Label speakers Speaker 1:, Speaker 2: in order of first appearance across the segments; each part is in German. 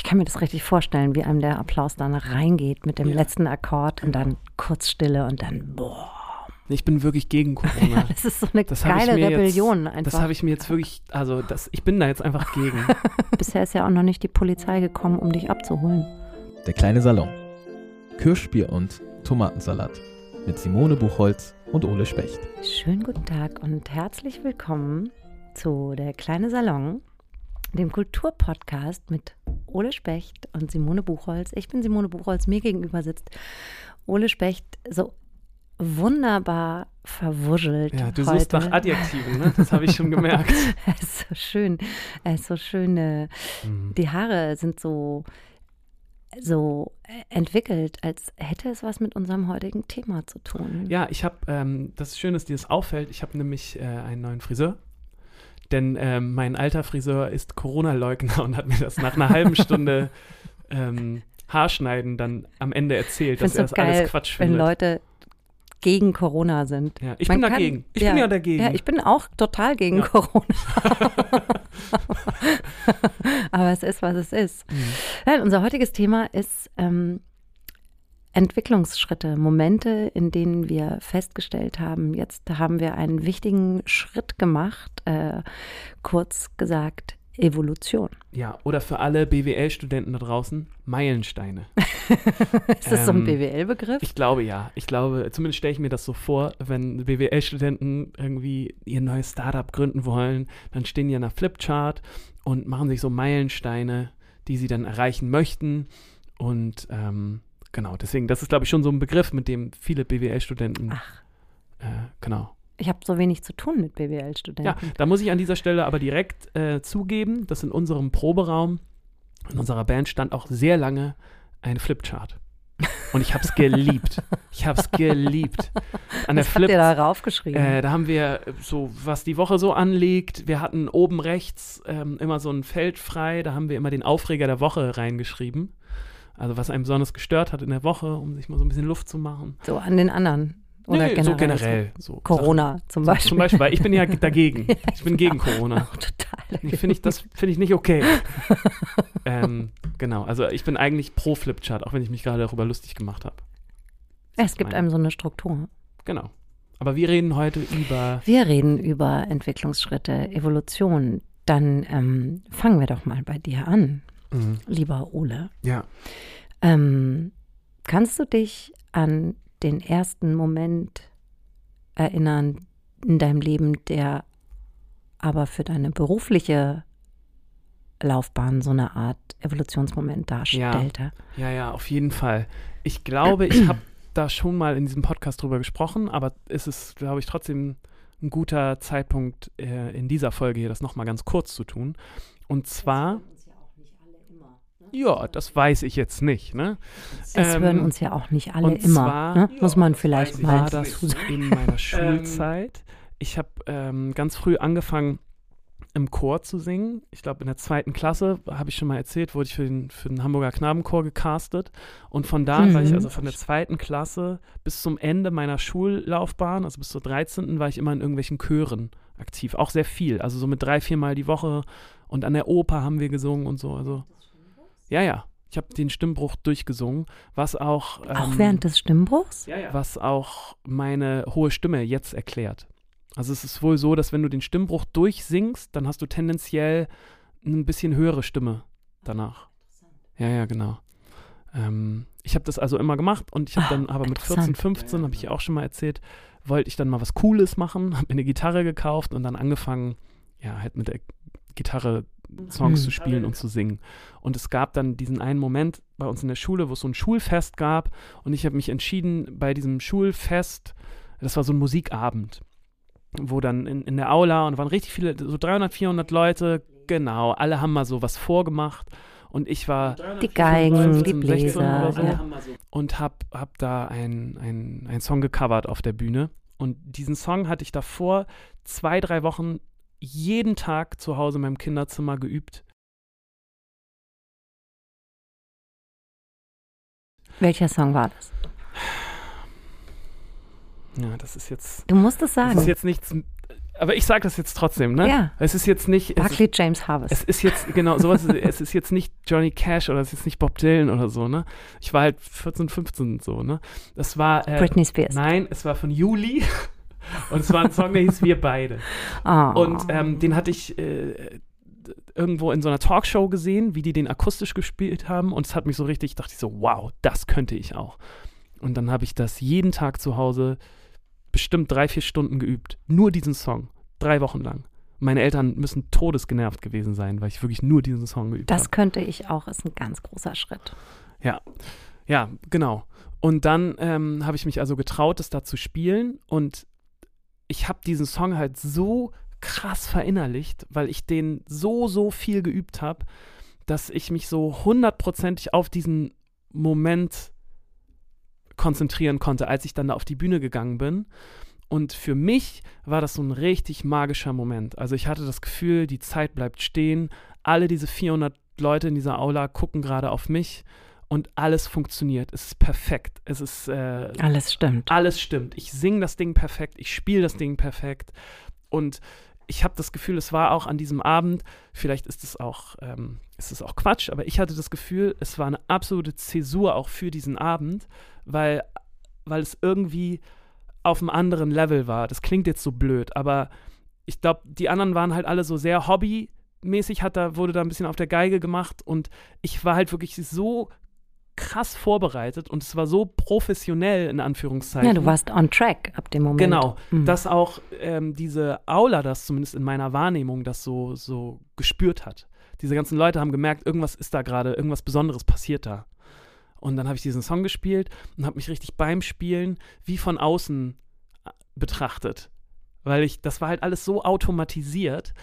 Speaker 1: ich kann mir das richtig vorstellen, wie einem der Applaus dann reingeht mit dem ja. letzten Akkord und dann kurz Stille und dann boah.
Speaker 2: Ich bin wirklich gegen Corona. Ja,
Speaker 1: das ist so eine das geile Rebellion
Speaker 2: jetzt,
Speaker 1: einfach.
Speaker 2: Das habe ich mir jetzt wirklich, also das, ich bin da jetzt einfach gegen.
Speaker 1: Bisher ist ja auch noch nicht die Polizei gekommen, um dich abzuholen.
Speaker 3: Der kleine Salon. Kirschbier und Tomatensalat mit Simone Buchholz und Ole Specht.
Speaker 1: Schönen guten Tag und herzlich willkommen zu Der kleine Salon, dem Kulturpodcast mit Ole Specht und Simone Buchholz. Ich bin Simone Buchholz, mir gegenüber sitzt Ole Specht, so wunderbar verwuschelt.
Speaker 2: Ja, du suchst nach Adjektiven, ne? das habe ich schon gemerkt.
Speaker 1: es ist so schön. Es ist so schön. Äh, mhm. Die Haare sind so, so entwickelt, als hätte es was mit unserem heutigen Thema zu tun.
Speaker 2: Ja, ich habe, ähm, das ist schön, dass dir das auffällt. Ich habe nämlich äh, einen neuen Friseur. Denn ähm, mein alter Friseur ist Corona-Leugner und hat mir das nach einer halben Stunde ähm, Haarschneiden dann am Ende erzählt, dass er das geil, alles Quatsch findet.
Speaker 1: Wenn Leute gegen Corona sind.
Speaker 2: Ja, ich Man bin kann, dagegen. Ich ja, bin ja dagegen.
Speaker 1: Ja, ich bin auch total gegen ja. Corona. Aber es ist, was es ist. Mhm. Nein, unser heutiges Thema ist ähm, Entwicklungsschritte, Momente, in denen wir festgestellt haben, jetzt haben wir einen wichtigen Schritt gemacht, äh, kurz gesagt, Evolution.
Speaker 2: Ja, oder für alle BWL-Studenten da draußen, Meilensteine.
Speaker 1: ist das ähm, so ein ähm, BWL-Begriff?
Speaker 2: Ich glaube ja. Ich glaube, zumindest stelle ich mir das so vor, wenn BWL-Studenten irgendwie ihr neues Startup gründen wollen, dann stehen die an der Flipchart und machen sich so Meilensteine, die sie dann erreichen möchten. Und ähm, genau, deswegen, das ist, glaube ich, schon so ein Begriff, mit dem viele BWL-Studenten.
Speaker 1: Ach.
Speaker 2: Äh, genau
Speaker 1: ich habe so wenig zu tun mit BWL-Studenten.
Speaker 2: Ja, da muss ich an dieser Stelle aber direkt äh, zugeben, dass in unserem Proberaum, in unserer Band stand auch sehr lange ein Flipchart. Und ich habe es geliebt. Ich habe es geliebt.
Speaker 1: An was der Flip, habt ihr da raufgeschrieben?
Speaker 2: Äh, da haben wir so, was die Woche so anliegt. Wir hatten oben rechts ähm, immer so ein Feld frei. Da haben wir immer den Aufreger der Woche reingeschrieben. Also was einem besonders gestört hat in der Woche, um sich mal so ein bisschen Luft zu machen.
Speaker 1: So an den anderen.
Speaker 2: Oder nee, generell so generell. So
Speaker 1: Corona Sachen. zum Beispiel.
Speaker 2: Zum Beispiel, weil ich bin ja dagegen. ja, ich bin gegen Corona.
Speaker 1: Total.
Speaker 2: Finde ich, das finde ich nicht okay. ähm, genau, also ich bin eigentlich pro Flipchart, auch wenn ich mich gerade darüber lustig gemacht habe.
Speaker 1: Es gibt einem so eine Struktur.
Speaker 2: Genau. Aber wir reden heute über.
Speaker 1: Wir reden über Entwicklungsschritte, Evolution. Dann ähm, fangen wir doch mal bei dir an, mhm. lieber Ole.
Speaker 2: Ja.
Speaker 1: Ähm, kannst du dich an den ersten Moment erinnern in deinem Leben, der aber für deine berufliche Laufbahn so eine Art Evolutionsmoment darstellte.
Speaker 2: Ja, ja, ja auf jeden Fall. Ich glaube, ich habe da schon mal in diesem Podcast drüber gesprochen, aber es ist, glaube ich, trotzdem ein guter Zeitpunkt äh, in dieser Folge hier, das nochmal ganz kurz zu tun. Und zwar ja, das weiß ich jetzt nicht. Ne?
Speaker 1: Es ähm, hören uns ja auch nicht alle immer. Zwar, ne? Muss man vielleicht mal
Speaker 2: war das in meiner Schulzeit. Ich habe ähm, ganz früh angefangen, im Chor zu singen. Ich glaube, in der zweiten Klasse, habe ich schon mal erzählt, wurde ich für den, für den Hamburger Knabenchor gecastet. Und von da mhm. war ich also von der zweiten Klasse bis zum Ende meiner Schullaufbahn, also bis zur 13. war ich immer in irgendwelchen Chören aktiv. Auch sehr viel. Also so mit drei, viermal die Woche. Und an der Oper haben wir gesungen und so. Also ja, ja. Ich habe den Stimmbruch durchgesungen, was auch.
Speaker 1: Ähm, auch während des Stimmbruchs?
Speaker 2: Ja, ja. Was auch meine hohe Stimme jetzt erklärt. Also es ist wohl so, dass wenn du den Stimmbruch durchsingst, dann hast du tendenziell ein bisschen höhere Stimme danach. Ja, ja, genau. Ähm, ich habe das also immer gemacht und ich habe dann aber mit 14, 15, habe ich ja auch schon mal erzählt, wollte ich dann mal was Cooles machen, habe mir eine Gitarre gekauft und dann angefangen, ja, halt mit der Gitarre Songs mhm. zu spielen und zu singen. Und es gab dann diesen einen Moment bei uns in der Schule, wo es so ein Schulfest gab und ich habe mich entschieden, bei diesem Schulfest, das war so ein Musikabend, wo dann in, in der Aula und waren richtig viele, so 300, 400 Leute, genau, alle haben mal so was vorgemacht und ich war
Speaker 1: die Geigen, die Bläser so, ja.
Speaker 2: und hab, hab da einen ein Song gecovert auf der Bühne und diesen Song hatte ich davor zwei, drei Wochen jeden Tag zu Hause in meinem Kinderzimmer geübt.
Speaker 1: Welcher Song war das?
Speaker 2: Ja, das ist jetzt.
Speaker 1: Du musst es sagen.
Speaker 2: Das ist jetzt nichts. aber ich sage das jetzt trotzdem, ne?
Speaker 1: Ja.
Speaker 2: Es ist jetzt nicht. es
Speaker 1: Barclay
Speaker 2: ist,
Speaker 1: James Harvest.
Speaker 2: es ist jetzt, genau, sowas, ist- es ist jetzt nicht Johnny Cash oder es ist nicht Bob Dylan oder so, ne? Ich war halt 14, 15 so, ne? Das war. Äh,
Speaker 1: Britney Spears.
Speaker 2: Nein, es war von Juli. Und es war ein Song, der hieß Wir beide.
Speaker 1: Oh.
Speaker 2: Und ähm, den hatte ich äh, irgendwo in so einer Talkshow gesehen, wie die den akustisch gespielt haben. Und es hat mich so richtig, dachte ich so, wow, das könnte ich auch. Und dann habe ich das jeden Tag zu Hause bestimmt drei, vier Stunden geübt. Nur diesen Song. Drei Wochen lang. Meine Eltern müssen todesgenervt gewesen sein, weil ich wirklich nur diesen Song geübt habe.
Speaker 1: das könnte ich auch, ist ein ganz großer Schritt.
Speaker 2: Ja, ja, genau. Und dann ähm, habe ich mich also getraut, das da zu spielen. Und ich habe diesen Song halt so krass verinnerlicht, weil ich den so, so viel geübt habe, dass ich mich so hundertprozentig auf diesen Moment konzentrieren konnte, als ich dann da auf die Bühne gegangen bin. Und für mich war das so ein richtig magischer Moment. Also ich hatte das Gefühl, die Zeit bleibt stehen. Alle diese 400 Leute in dieser Aula gucken gerade auf mich und alles funktioniert. Es ist perfekt. Es ist äh,
Speaker 1: Alles stimmt.
Speaker 2: alles stimmt. Ich singe das Ding perfekt, ich spiele das Ding perfekt. Und ich habe das Gefühl, es war auch an diesem Abend, vielleicht ist es auch, ähm, ist es auch Quatsch, aber ich hatte das Gefühl, es war eine absolute Zäsur auch für diesen Abend, weil, weil es irgendwie auf einem anderen Level war. Das klingt jetzt so blöd, aber ich glaube, die anderen waren halt alle so sehr hobbymäßig, hat da, wurde da ein bisschen auf der Geige gemacht und ich war halt wirklich so krass vorbereitet und es war so professionell in Anführungszeichen.
Speaker 1: Ja, du warst on track ab dem Moment.
Speaker 2: Genau,
Speaker 1: Mhm.
Speaker 2: dass auch ähm, diese Aula das zumindest in meiner Wahrnehmung das so, so gespürt hat. Diese ganzen Leute haben gemerkt, irgendwas ist da gerade, irgendwas Besonderes passiert da. Und dann habe ich diesen Song gespielt und habe mich richtig beim Spielen wie von außen äh, betrachtet. Weil ich, das war halt alles so automatisiert.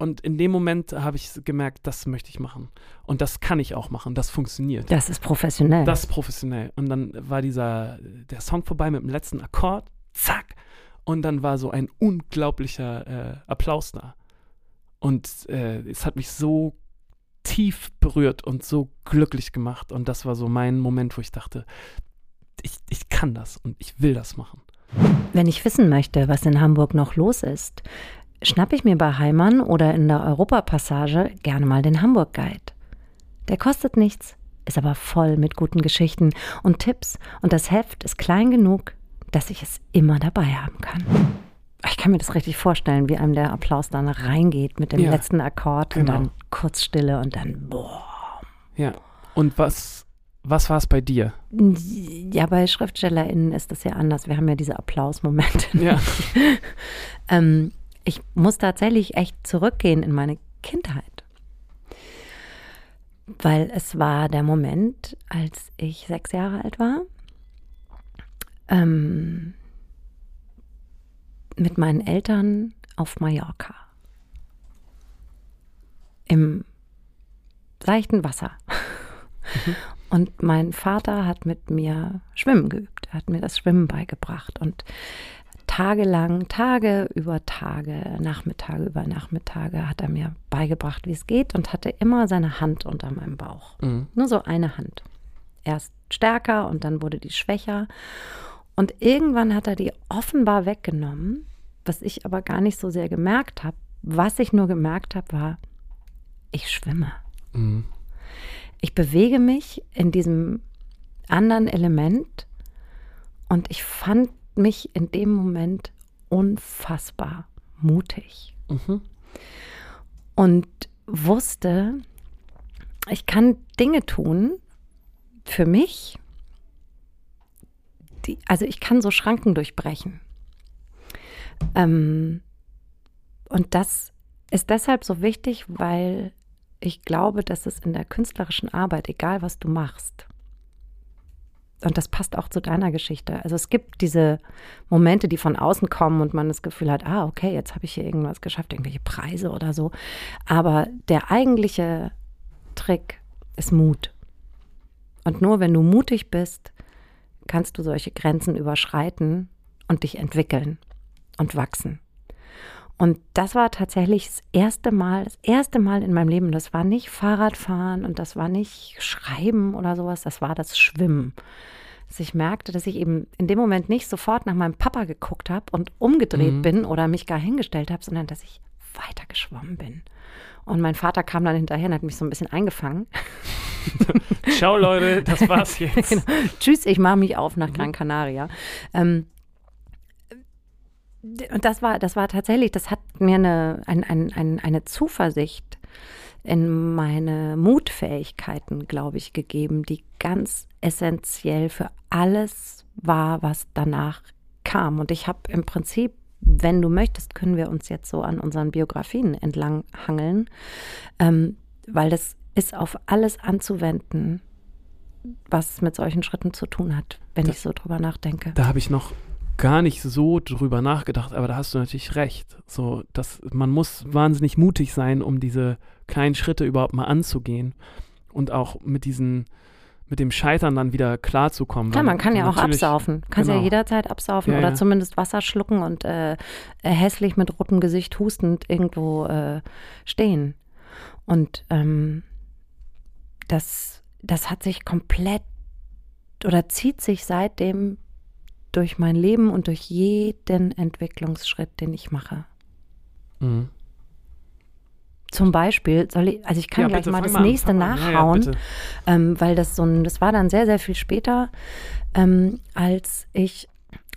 Speaker 2: Und in dem Moment habe ich gemerkt, das möchte ich machen. Und das kann ich auch machen. Das funktioniert.
Speaker 1: Das ist professionell.
Speaker 2: Das ist professionell. Und dann war dieser, der Song vorbei mit dem letzten Akkord, zack. Und dann war so ein unglaublicher äh, Applaus da. Und äh, es hat mich so tief berührt und so glücklich gemacht. Und das war so mein Moment, wo ich dachte, ich, ich kann das und ich will das machen.
Speaker 1: Wenn ich wissen möchte, was in Hamburg noch los ist, schnappe ich mir bei Heimann oder in der Europapassage gerne mal den Hamburg Guide. Der kostet nichts, ist aber voll mit guten Geschichten und Tipps und das Heft ist klein genug, dass ich es immer dabei haben kann. Ich kann mir das richtig vorstellen, wie einem der Applaus dann reingeht mit dem
Speaker 2: Ja,
Speaker 1: letzten Akkord und
Speaker 2: genau.
Speaker 1: dann kurz Stille und dann boah.
Speaker 2: Ja. Und was, was war es bei dir?
Speaker 1: Ja, bei SchriftstellerInnen ist das ja anders. Wir haben ja diese Applausmomente.
Speaker 2: Ja.
Speaker 1: Ähm, ich muss tatsächlich echt zurückgehen in meine Kindheit. Weil es war der Moment, als ich sechs Jahre alt war, ähm, mit meinen Eltern auf Mallorca. Im seichten Wasser. Und mein Vater hat mit mir Schwimmen geübt. Er hat mir das Schwimmen beigebracht. Und tagelang, Tage über Tage, Nachmittage über Nachmittage hat er mir beigebracht, wie es geht und hatte immer seine Hand unter meinem Bauch.
Speaker 2: Mhm.
Speaker 1: Nur so eine Hand. Erst stärker und dann wurde die schwächer. Und irgendwann hat er die offenbar weggenommen, was ich aber gar nicht so sehr gemerkt habe. Was ich nur gemerkt habe, war, ich schwimme.
Speaker 2: Mhm.
Speaker 1: Ich bewege mich in diesem anderen Element und ich fand mich in dem Moment unfassbar mutig
Speaker 2: Mhm.
Speaker 1: und wusste, ich kann Dinge tun für mich, die, also ich kann so Schranken durchbrechen. Ähm, und das ist deshalb so wichtig, weil ich glaube, dass es in der künstlerischen Arbeit, egal was du machst, und das passt auch zu deiner Geschichte. Also es gibt diese Momente, die von außen kommen und man das Gefühl hat, ah, okay, jetzt habe ich hier irgendwas geschafft, irgendwelche Preise oder so. Aber der eigentliche Trick ist Mut. Und nur wenn du mutig bist, kannst du solche Grenzen überschreiten und dich entwickeln und wachsen. Und das war tatsächlich das erste Mal, das erste Mal in meinem Leben. Das war nicht Fahrradfahren und das war nicht Schreiben oder sowas, das war das Schwimmen. dass ich merkte, dass ich eben in dem Moment nicht sofort nach meinem Papa geguckt habe und umgedreht
Speaker 2: Mhm.
Speaker 1: bin oder mich gar hingestellt habe, sondern dass ich weiter geschwommen bin. Und mein Vater kam dann hinterher und hat mich so ein bisschen eingefangen.
Speaker 2: Ciao, Leute, das war's jetzt.
Speaker 1: Genau. Tschüss, ich mache mich auf nach
Speaker 2: Mhm.
Speaker 1: Gran Canaria. Ähm, und das war, das war tatsächlich, das hat mir eine, ein, ein, ein, eine Zuversicht in meine Mutfähigkeiten, glaube ich, gegeben, die ganz essentiell für alles war, was danach kam. Und ich habe im Prinzip, wenn du möchtest, können wir uns jetzt so an unseren Biografien entlang hangeln, ähm, weil das ist auf alles anzuwenden, was mit solchen Schritten zu tun hat, wenn
Speaker 2: Da-
Speaker 1: ich so drüber nachdenke.
Speaker 2: Da habe ich noch gar nicht so drüber nachgedacht, aber da hast du natürlich recht. So, dass man muss wahnsinnig mutig sein, um diese kleinen Schritte überhaupt mal anzugehen und auch mit diesen, mit dem Scheitern dann wieder klarzukommen.
Speaker 1: Klar, man kann ja auch absaufen. Kannst ja
Speaker 2: genau.
Speaker 1: jederzeit absaufen
Speaker 2: Ja,
Speaker 1: oder
Speaker 2: ja.
Speaker 1: zumindest Wasser schlucken und äh, äh, hässlich mit rotem Gesicht hustend irgendwo äh, stehen. Und ähm, das, das hat sich komplett oder zieht sich seitdem durch mein Leben und durch jeden Entwicklungsschritt, den ich mache.
Speaker 2: Mhm.
Speaker 1: Zum Beispiel soll ich, also ich kann
Speaker 2: Ja,
Speaker 1: gleich
Speaker 2: bitte,
Speaker 1: mal das
Speaker 2: an,
Speaker 1: nächste
Speaker 2: an. Ja, ja,
Speaker 1: nachhauen. ähm, weil das so ein, das war dann sehr, sehr viel später, ähm, als ich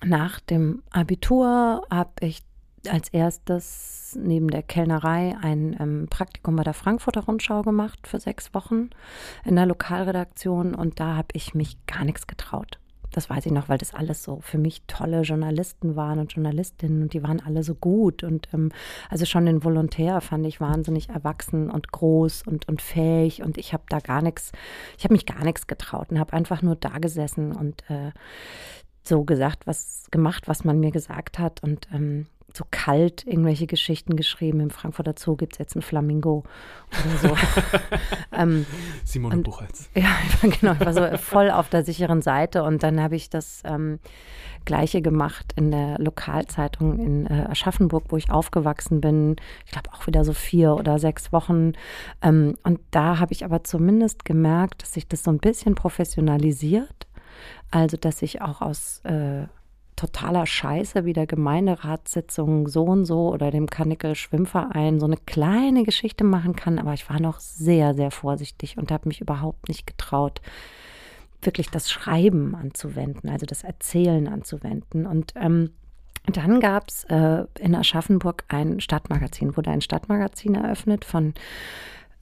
Speaker 1: nach dem Abitur habe ich als erstes neben der Kellnerei ein ähm, Praktikum bei der Frankfurter Rundschau gemacht für sechs Wochen in der Lokalredaktion und da habe ich mich gar nichts getraut. Das weiß ich noch, weil das alles so für mich tolle Journalisten waren und Journalistinnen und die waren alle so gut. Und ähm, also schon den Volontär fand ich wahnsinnig erwachsen und groß und, und fähig. Und ich habe da gar nichts, ich habe mich gar nichts getraut und habe einfach nur da gesessen und äh, so gesagt, was gemacht, was man mir gesagt hat. Und ähm, so kalt irgendwelche Geschichten geschrieben. Im Frankfurter Zoo gibt es jetzt ein Flamingo oder so. ähm,
Speaker 2: Simone
Speaker 1: Und-
Speaker 2: Buchholz.
Speaker 1: ja, ich war, genau, ich war so voll auf der sicheren Seite und dann habe ich das ähm, Gleiche gemacht in der Lokalzeitung in äh, Aschaffenburg, wo ich aufgewachsen bin. Ich glaube auch wieder so vier oder sechs Wochen. Ähm, und da habe ich aber zumindest gemerkt, dass sich das so ein bisschen professionalisiert. Also, dass ich auch aus äh, totaler Scheiße wie der Gemeinderatssitzung so und so oder dem Karnickel Schwimmverein so eine kleine Geschichte machen kann. Aber ich war noch sehr, sehr vorsichtig und habe mich überhaupt nicht getraut, wirklich das Schreiben anzuwenden, also das Erzählen anzuwenden. Und ähm, dann gab es äh, in Aschaffenburg ein Stadtmagazin, wurde ein Stadtmagazin eröffnet von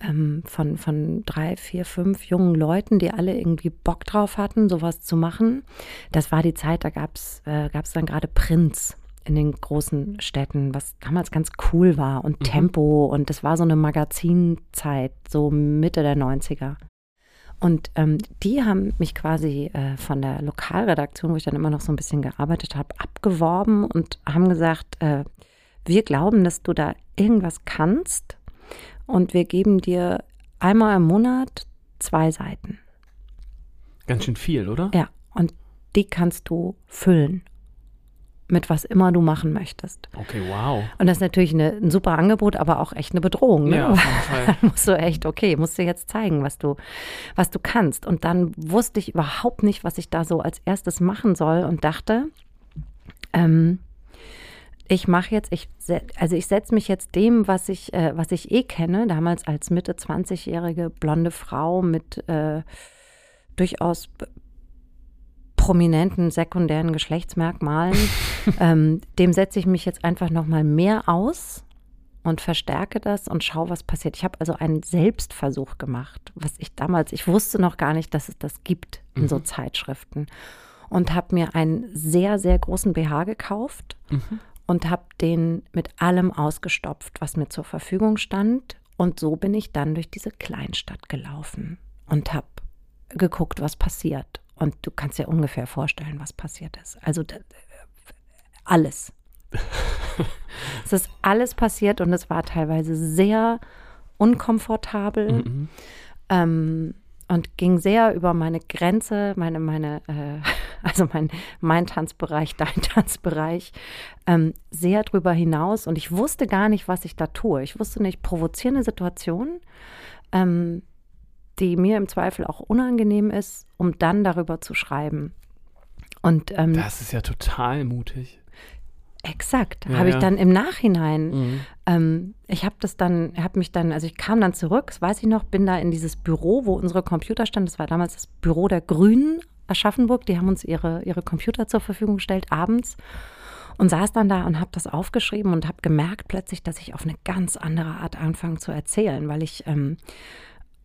Speaker 1: ähm, von, von drei, vier, fünf jungen Leuten, die alle irgendwie Bock drauf hatten, sowas zu machen. Das war die Zeit, da gab es äh, gab's dann gerade Prinz in den großen Städten, was damals ganz cool war und
Speaker 2: Mhm.
Speaker 1: Tempo und das war so eine Magazinzeit, so Mitte der 90er. Und ähm, die haben mich quasi äh, von der Lokalredaktion, wo ich dann immer noch so ein bisschen gearbeitet habe, abgeworben und haben gesagt, äh, wir glauben, dass du da irgendwas kannst und wir geben dir einmal im Monat zwei Seiten.
Speaker 2: Ganz schön viel, oder?
Speaker 1: Ja, und die kannst du füllen mit was immer du machen möchtest.
Speaker 2: Okay, wow.
Speaker 1: Und das ist natürlich eine, ein super Angebot, aber auch echt eine Bedrohung. Ne?
Speaker 2: Ja, auf jeden Fall.
Speaker 1: Dann musst du echt, okay, musst du jetzt zeigen, was du, was du kannst. Und dann wusste ich überhaupt nicht, was ich da so als erstes machen soll und dachte, ähm, ich mache jetzt, ich, also ich setze mich jetzt dem, was ich, äh, was ich eh kenne, damals als Mitte 20-jährige blonde Frau mit äh, durchaus prominenten sekundären Geschlechtsmerkmalen, ähm, dem setze ich mich jetzt einfach noch mal mehr aus und verstärke das und schaue, was passiert. Ich habe also einen Selbstversuch gemacht, was ich damals, ich wusste noch gar nicht, dass es das gibt in so
Speaker 2: Mhm.
Speaker 1: Zeitschriften und habe mir einen sehr, sehr großen BH gekauft
Speaker 2: Mhm.
Speaker 1: Und habe den mit allem ausgestopft, was mir zur Verfügung stand. Und so bin ich dann durch diese Kleinstadt gelaufen und habe geguckt, was passiert. Und du kannst dir ungefähr vorstellen, was passiert ist. Also alles. es ist alles passiert und es war teilweise sehr unkomfortabel
Speaker 2: Mhm.
Speaker 1: ähm, und ging sehr über meine Grenze, meine, meine, äh, also mein, mein Tanzbereich, dein Tanzbereich, ähm, sehr drüber hinaus. Und ich wusste gar nicht, was ich da tue. Ich wusste nicht, provozierende Situation, ähm, die mir im Zweifel auch unangenehm ist, um dann darüber zu schreiben. Und ähm,
Speaker 2: Das ist ja total mutig.
Speaker 1: Exakt,
Speaker 2: Ja,
Speaker 1: habe ich
Speaker 2: ja.
Speaker 1: dann im Nachhinein
Speaker 2: Mhm.
Speaker 1: Ähm, ich habe das dann, habe mich dann, also ich kam dann zurück, das weiß ich noch, bin da in dieses Büro, wo unsere Computer standen. Das war damals das Büro der Grünen Aschaffenburg. Die haben uns ihre, ihre Computer zur Verfügung gestellt abends und saß dann da und habe das aufgeschrieben und habe gemerkt plötzlich, dass ich auf eine ganz andere Art anfange zu erzählen, weil ich ähm,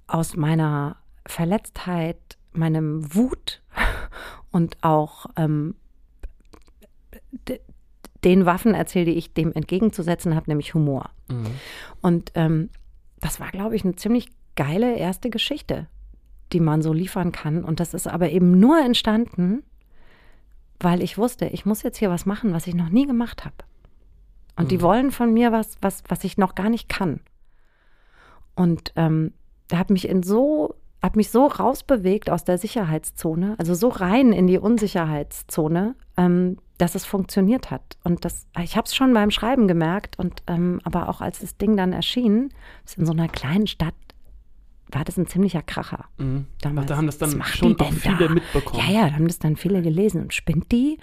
Speaker 1: aus meiner Verletztheit, meinem Wut und auch ähm, den Waffen erzähle, die ich dem entgegenzusetzen habe, nämlich Humor.
Speaker 2: Mhm.
Speaker 1: Und ähm, das war, glaube ich, eine ziemlich geile erste Geschichte, die man so liefern kann. Und das ist aber eben nur entstanden, weil ich wusste, ich muss jetzt hier was machen, was ich noch nie gemacht habe. Und die
Speaker 2: Mhm.
Speaker 1: wollen von mir was, was, was ich noch gar nicht kann. Und ähm, da habe mich in so, habe mich so rausbewegt aus der Sicherheitszone, also so rein in die Unsicherheitszone, ähm, dass es funktioniert hat. Und das, ich habe es schon beim Schreiben gemerkt und ähm, aber auch als das Ding dann erschien, ist in so einer kleinen Stadt, war das ein ziemlicher Kracher.
Speaker 2: Mhm.
Speaker 1: Damals.
Speaker 2: Da haben das dann schon auch viele
Speaker 1: da?
Speaker 2: mitbekommen.
Speaker 1: Ja, ja, da haben das dann viele gelesen. Und spinnt die?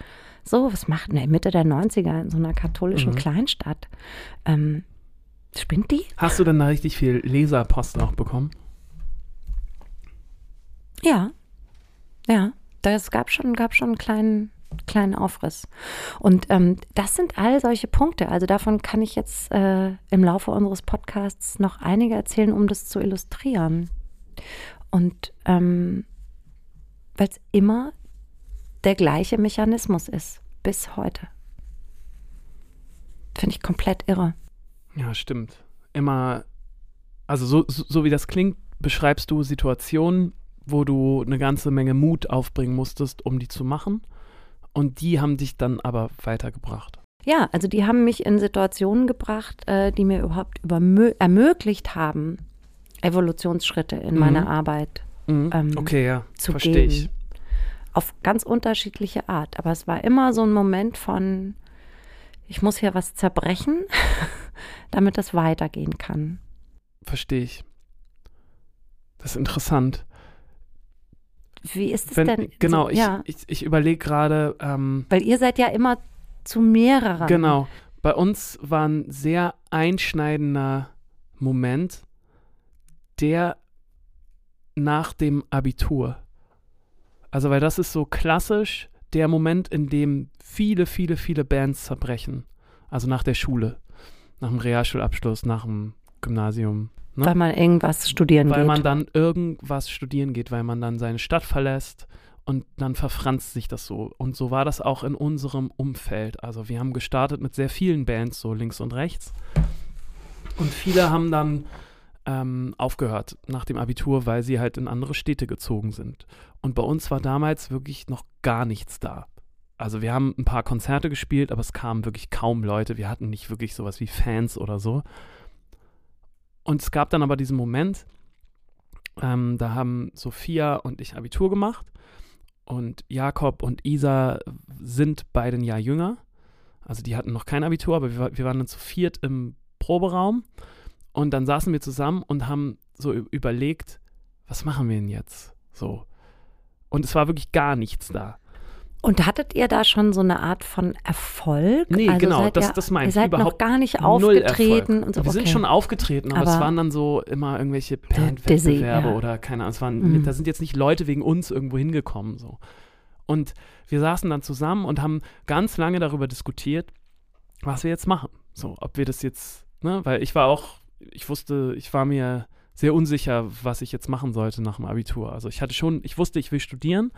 Speaker 1: So, was macht ne, Mitte der 90er in so einer katholischen
Speaker 2: Mhm.
Speaker 1: Kleinstadt? Ähm, spinnt die?
Speaker 2: Hast du dann da richtig viel Leserpost auch bekommen?
Speaker 1: Ja. Ja. Das gab schon, gab schon einen kleinen, kleinen Aufriss. Und ähm, das sind all solche Punkte. Also davon kann ich jetzt äh, im Laufe unseres Podcasts noch einige erzählen, um das zu illustrieren. Und ähm, weil es immer der gleiche Mechanismus ist, bis heute. Finde ich komplett irre.
Speaker 2: Ja, stimmt. Immer, also so, so, so wie das klingt, beschreibst du Situationen, wo du eine ganze Menge Mut aufbringen musstest, um die zu machen. Und die haben dich dann aber weitergebracht.
Speaker 1: Ja, also die haben mich in Situationen gebracht, äh, die mir überhaupt ermöglicht haben, Evolutionsschritte in
Speaker 2: Mhm.
Speaker 1: meiner Arbeit
Speaker 2: Mhm.
Speaker 1: Ähm,
Speaker 2: okay, ja,
Speaker 1: zu
Speaker 2: verstehe
Speaker 1: gehen.
Speaker 2: ich.
Speaker 1: Auf ganz unterschiedliche Art. Aber es war immer so ein Moment von, ich muss hier was zerbrechen, damit es weitergehen kann.
Speaker 2: Verstehe ich. Das ist interessant.
Speaker 1: Wie ist es
Speaker 2: Wenn,
Speaker 1: denn?
Speaker 2: genau,
Speaker 1: so,
Speaker 2: ich,
Speaker 1: ja,
Speaker 2: ich, ich überlege gerade, ähm,
Speaker 1: weil ihr seid ja immer zu mehreren.
Speaker 2: Genau. Bei uns war ein sehr einschneidender Moment, der nach dem Abitur. Also, weil das ist so klassisch der Moment, in dem viele, viele, viele Bands zerbrechen. Also nach der Schule, nach dem Realschulabschluss, nach dem Gymnasium. Ne?
Speaker 1: Weil man irgendwas studieren
Speaker 2: weil
Speaker 1: geht.
Speaker 2: man dann irgendwas studieren geht, weil man dann seine Stadt verlässt und dann verfranst sich das so. Und so war das auch in unserem Umfeld. Also wir haben gestartet mit sehr vielen Bands, so links und rechts. Und viele haben dann ähm, aufgehört nach dem Abitur, weil sie halt in andere Städte gezogen sind. Und bei uns war damals wirklich noch gar nichts da. Also wir haben ein paar Konzerte gespielt, aber es kamen wirklich kaum Leute. Wir hatten nicht wirklich sowas wie Fans oder so. Und es gab dann aber diesen Moment, ähm, da haben Sophia und ich Abitur gemacht und Jakob und Isa sind beide ein Jahr jünger. Also die hatten noch kein Abitur, aber wir, wir waren dann zu viert im Proberaum und dann saßen wir zusammen und haben so überlegt, was machen wir denn jetzt? So. Und es war wirklich gar nichts da.
Speaker 1: Und hattet ihr da schon so eine Art von Erfolg?
Speaker 2: Nee,
Speaker 1: also
Speaker 2: genau, das-
Speaker 1: ihr,
Speaker 2: das meine
Speaker 1: Ihr
Speaker 2: ich,
Speaker 1: seid noch gar nicht aufgetreten und so.
Speaker 2: Wir sind
Speaker 1: okay.
Speaker 2: schon aufgetreten, aber, es
Speaker 1: Aber-
Speaker 2: waren dann so immer irgendwelche Bandwettbewerbe
Speaker 1: ja.
Speaker 2: oder keine Ahnung. Es waren,
Speaker 1: Mhm.
Speaker 2: Da sind jetzt nicht Leute wegen uns irgendwo hingekommen. So. Und wir saßen dann zusammen und haben ganz lange darüber diskutiert, was wir jetzt machen. So, ob wir das jetzt, ne, weil ich war auch, ich wusste, ich war mir sehr unsicher, was ich jetzt machen sollte nach dem Abitur. Also ich hatte schon, ich wusste, ich will studieren,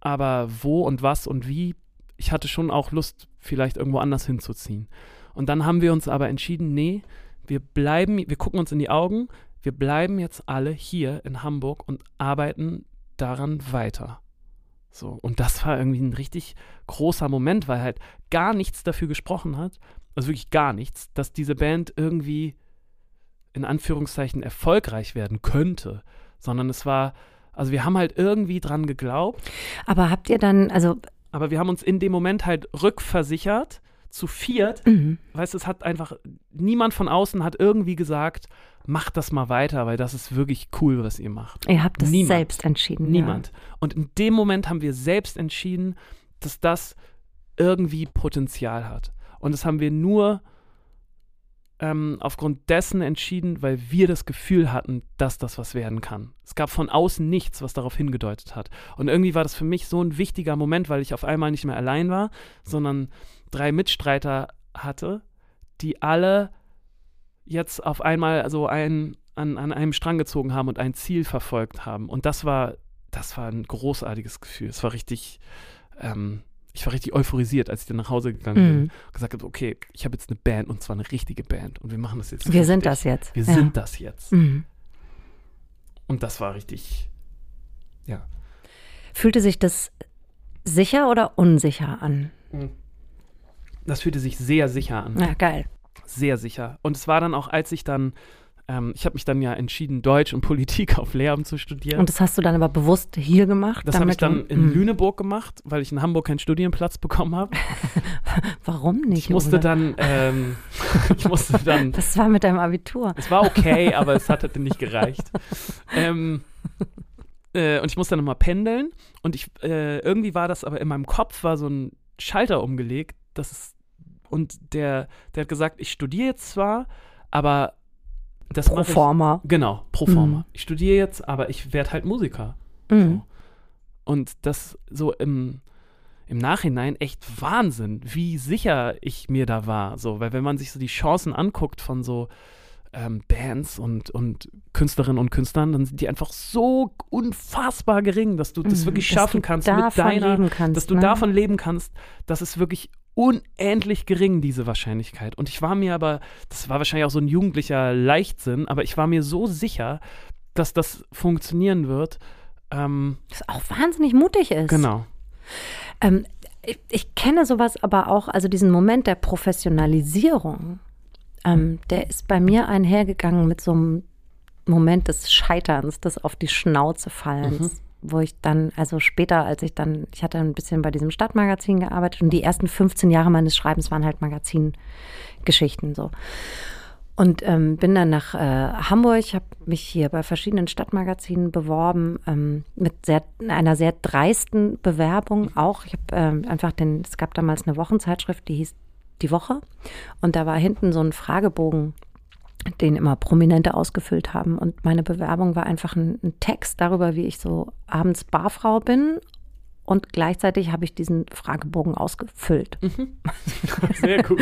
Speaker 2: aber wo und was und wie, ich hatte schon auch Lust, vielleicht irgendwo anders hinzuziehen. Und dann haben wir uns aber entschieden, nee, wir bleiben, wir gucken uns in die Augen, wir bleiben jetzt alle hier in Hamburg und arbeiten daran weiter. So, und das war irgendwie ein richtig großer Moment, weil halt gar nichts dafür gesprochen hat, also wirklich gar nichts, dass diese Band irgendwie in Anführungszeichen erfolgreich werden könnte, sondern es war, also wir haben halt irgendwie dran geglaubt,
Speaker 1: Aber habt ihr dann, also
Speaker 2: aber wir haben uns in dem Moment halt rückversichert, zu viert,
Speaker 1: Mhm.
Speaker 2: weißt du, es hat einfach, niemand von außen hat irgendwie gesagt, macht das mal weiter, weil das ist wirklich cool, was ihr macht.
Speaker 1: Ihr habt es
Speaker 2: Niemand.
Speaker 1: selbst entschieden.
Speaker 2: Niemand. Und in dem Moment haben wir selbst entschieden, dass das irgendwie Potenzial hat. Und das haben wir nur ähm, aufgrund dessen entschieden, weil wir das Gefühl hatten, dass das was werden kann. Es gab von außen nichts, was darauf hingedeutet hat. Und irgendwie war das für mich so ein wichtiger Moment, weil ich auf einmal nicht mehr allein war, sondern drei Mitstreiter hatte, die alle jetzt auf einmal so ein, an, an einem Strang gezogen haben und ein Ziel verfolgt haben. Und das war, das war ein großartiges Gefühl. Es war richtig, ähm, ich war richtig euphorisiert, als ich dann nach Hause gegangen bin.
Speaker 1: Mhm.
Speaker 2: Gesagt habe, okay, ich habe jetzt eine Band und zwar eine richtige Band und wir machen das jetzt.
Speaker 1: Wir sind
Speaker 2: richtig.
Speaker 1: das jetzt.
Speaker 2: Wir
Speaker 1: ja.
Speaker 2: sind das jetzt.
Speaker 1: Mhm.
Speaker 2: Und das war richtig, ja.
Speaker 1: Fühlte sich das sicher oder unsicher an?
Speaker 2: Das fühlte sich sehr sicher an.
Speaker 1: Ja, geil.
Speaker 2: Sehr sicher. Und es war dann auch, als ich dann, ähm, ich habe mich dann ja entschieden, Deutsch und Politik auf Lehramt zu studieren.
Speaker 1: Und das hast du dann aber bewusst hier gemacht?
Speaker 2: das habe ich dann in
Speaker 1: Mhm.
Speaker 2: Lüneburg gemacht, weil ich in Hamburg keinen Studienplatz bekommen habe.
Speaker 1: Warum nicht?
Speaker 2: Ich musste
Speaker 1: Ole?
Speaker 2: dann, ähm, ich musste dann,
Speaker 1: Das war mit deinem Abitur.
Speaker 2: es war okay, aber es hat nicht gereicht. ähm, äh, und ich musste dann nochmal pendeln und ich, äh, irgendwie war das aber in meinem Kopf war so ein Schalter umgelegt, das ist, und der, der hat gesagt, ich studiere jetzt zwar, aber das
Speaker 1: Pro
Speaker 2: mache ich,
Speaker 1: forma.
Speaker 2: Genau, pro forma.
Speaker 1: Mhm.
Speaker 2: Ich studiere jetzt, aber ich werde halt Musiker.
Speaker 1: Mhm.
Speaker 2: So. Und das so im, im Nachhinein echt Wahnsinn, wie sicher ich mir da war. So, weil wenn man sich so die Chancen anguckt von so ähm, Bands und, und Künstlerinnen und Künstlern, dann sind die einfach so unfassbar gering, dass du das
Speaker 1: Mhm.
Speaker 2: wirklich
Speaker 1: Dass
Speaker 2: schaffen kannst mit
Speaker 1: davon
Speaker 2: deiner,
Speaker 1: leben kannst,
Speaker 2: dass du
Speaker 1: ne?
Speaker 2: davon leben kannst, das ist wirklich unendlich gering, diese Wahrscheinlichkeit. Und ich war mir aber, das war wahrscheinlich auch so ein jugendlicher Leichtsinn, aber ich war mir so sicher, dass das funktionieren wird. Ähm,
Speaker 1: Das auch wahnsinnig mutig ist.
Speaker 2: genau.
Speaker 1: Ähm, ich, ich kenne sowas aber auch, also diesen Moment der Professionalisierung, ähm, der ist bei mir einhergegangen mit so einem Moment des Scheiterns, des auf die Schnauze fallens. Wo ich dann, also später, als ich dann, ich hatte ein bisschen bei diesem Stadtmagazin gearbeitet und die ersten 15 Jahre meines Schreibens waren halt Magazingeschichten so. Und ähm, bin dann nach äh, Hamburg, habe mich hier bei verschiedenen Stadtmagazinen beworben, ähm, mit sehr, einer sehr dreisten Bewerbung auch. Ich habe ähm, einfach den, es gab damals eine Wochenzeitschrift, die hieß Die Woche. Und da war hinten so ein Fragebogen, den immer Prominente ausgefüllt haben. Und meine Bewerbung war einfach ein, ein Text darüber, wie ich so abends Barfrau bin. Und gleichzeitig habe ich diesen Fragebogen ausgefüllt
Speaker 2: Sehr gut.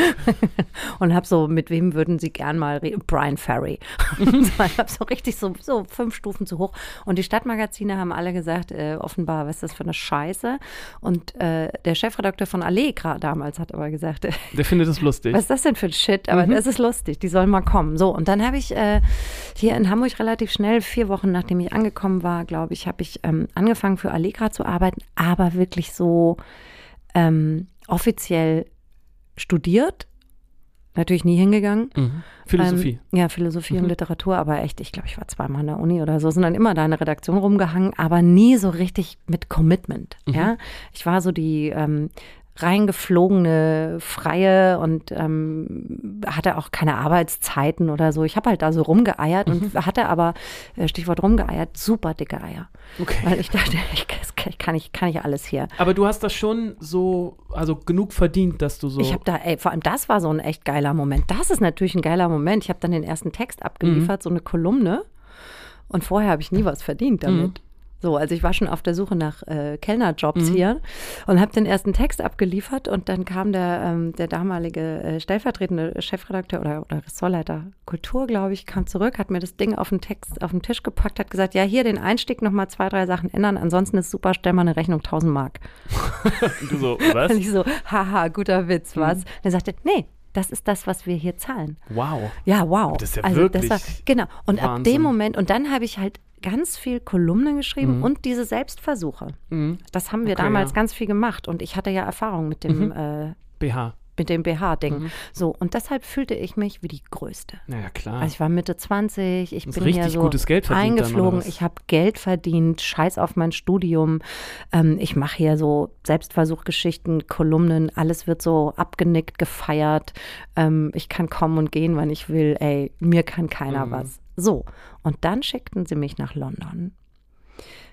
Speaker 1: und habe so, mit wem würden Sie gern mal reden? Brian Ferry.
Speaker 2: Mhm.
Speaker 1: Ich habe so richtig so, so fünf Stufen zu hoch. Und die Stadtmagazine haben alle gesagt, äh, offenbar, was ist das für eine Scheiße? Und äh, der Chefredakteur von Allegra damals hat aber gesagt, äh,
Speaker 2: Der findet es lustig.
Speaker 1: was ist das denn für ein Shit? Aber das ist lustig, die sollen mal kommen. So, und dann habe ich äh, hier in Hamburg relativ schnell, vier Wochen nachdem ich angekommen war, glaube ich, habe ich ähm, angefangen für Allegra zu arbeiten, aber wirklich so ähm, offiziell studiert. Natürlich nie hingegangen.
Speaker 2: Mhm. Philosophie.
Speaker 1: Ähm, ja, Philosophie
Speaker 2: Mhm.
Speaker 1: und Literatur, aber echt, ich glaube, ich war zweimal an der Uni oder so, sind dann immer da in der Redaktion rumgehangen, aber nie so richtig mit Commitment.
Speaker 2: Mhm.
Speaker 1: Ja, ich war so die ähm, reingeflogene Freie und ähm, hatte auch keine Arbeitszeiten oder so. Ich habe halt da so rumgeeiert und
Speaker 2: Mhm.
Speaker 1: hatte aber, äh, Stichwort rumgeeiert, super dicke Eier.
Speaker 2: okay.
Speaker 1: Weil ich dachte, ich, kann- ich kann ich, kann ich alles hier.
Speaker 2: Aber du hast das schon so, also genug verdient, dass du so.
Speaker 1: Ich habe da, ey, vor allem das war so ein echt geiler Moment. Das ist natürlich ein geiler Moment. Ich habe dann den ersten Text abgeliefert, so eine Kolumne. Und vorher habe ich nie was verdient damit. So, also ich war schon auf der Suche nach äh, Kellnerjobs hier und habe den ersten Text abgeliefert und dann kam der, ähm, der damalige äh, stellvertretende Chefredakteur oder, oder Ressortleiter Kultur, glaube ich, kam zurück, hat mir das Ding auf den Text, auf den Tisch gepackt, hat gesagt, ja, hier den Einstieg noch mal zwei, drei Sachen ändern, ansonsten ist super, stell mal eine Rechnung 1000 Mark.
Speaker 2: Und du so, was?
Speaker 1: Und ich so, haha, guter Witz, was? Und er sagte, nee, das ist das, was wir hier zahlen.
Speaker 2: Wow.
Speaker 1: Ja, wow.
Speaker 2: Das ist ja
Speaker 1: also
Speaker 2: wirklich
Speaker 1: das war, genau. Und ab
Speaker 2: Wahnsinn.
Speaker 1: dem Moment, und dann habe ich halt ganz viel Kolumnen geschrieben und diese Selbstversuche.
Speaker 2: Mhm.
Speaker 1: Das haben wir
Speaker 2: Okay,
Speaker 1: damals
Speaker 2: ja.
Speaker 1: ganz viel gemacht und ich hatte ja Erfahrung mit dem, äh,
Speaker 2: BH.
Speaker 1: mit dem BH-Ding.
Speaker 2: Mhm.
Speaker 1: So, und deshalb fühlte ich mich wie die Größte.
Speaker 2: Naja, klar.
Speaker 1: Also ich war Mitte 20, ich
Speaker 2: Das
Speaker 1: bin
Speaker 2: richtig
Speaker 1: hier so
Speaker 2: gutes Geld verdient
Speaker 1: eingeflogen, ich habe Geld verdient, scheiß auf mein Studium. Ähm, ich mache hier so Selbstversuchgeschichten, Kolumnen, alles wird so abgenickt, gefeiert. Ähm, ich kann kommen und gehen, wann ich will. Ey, mir kann keiner
Speaker 2: Mhm.
Speaker 1: was. So, und dann schickten sie mich nach London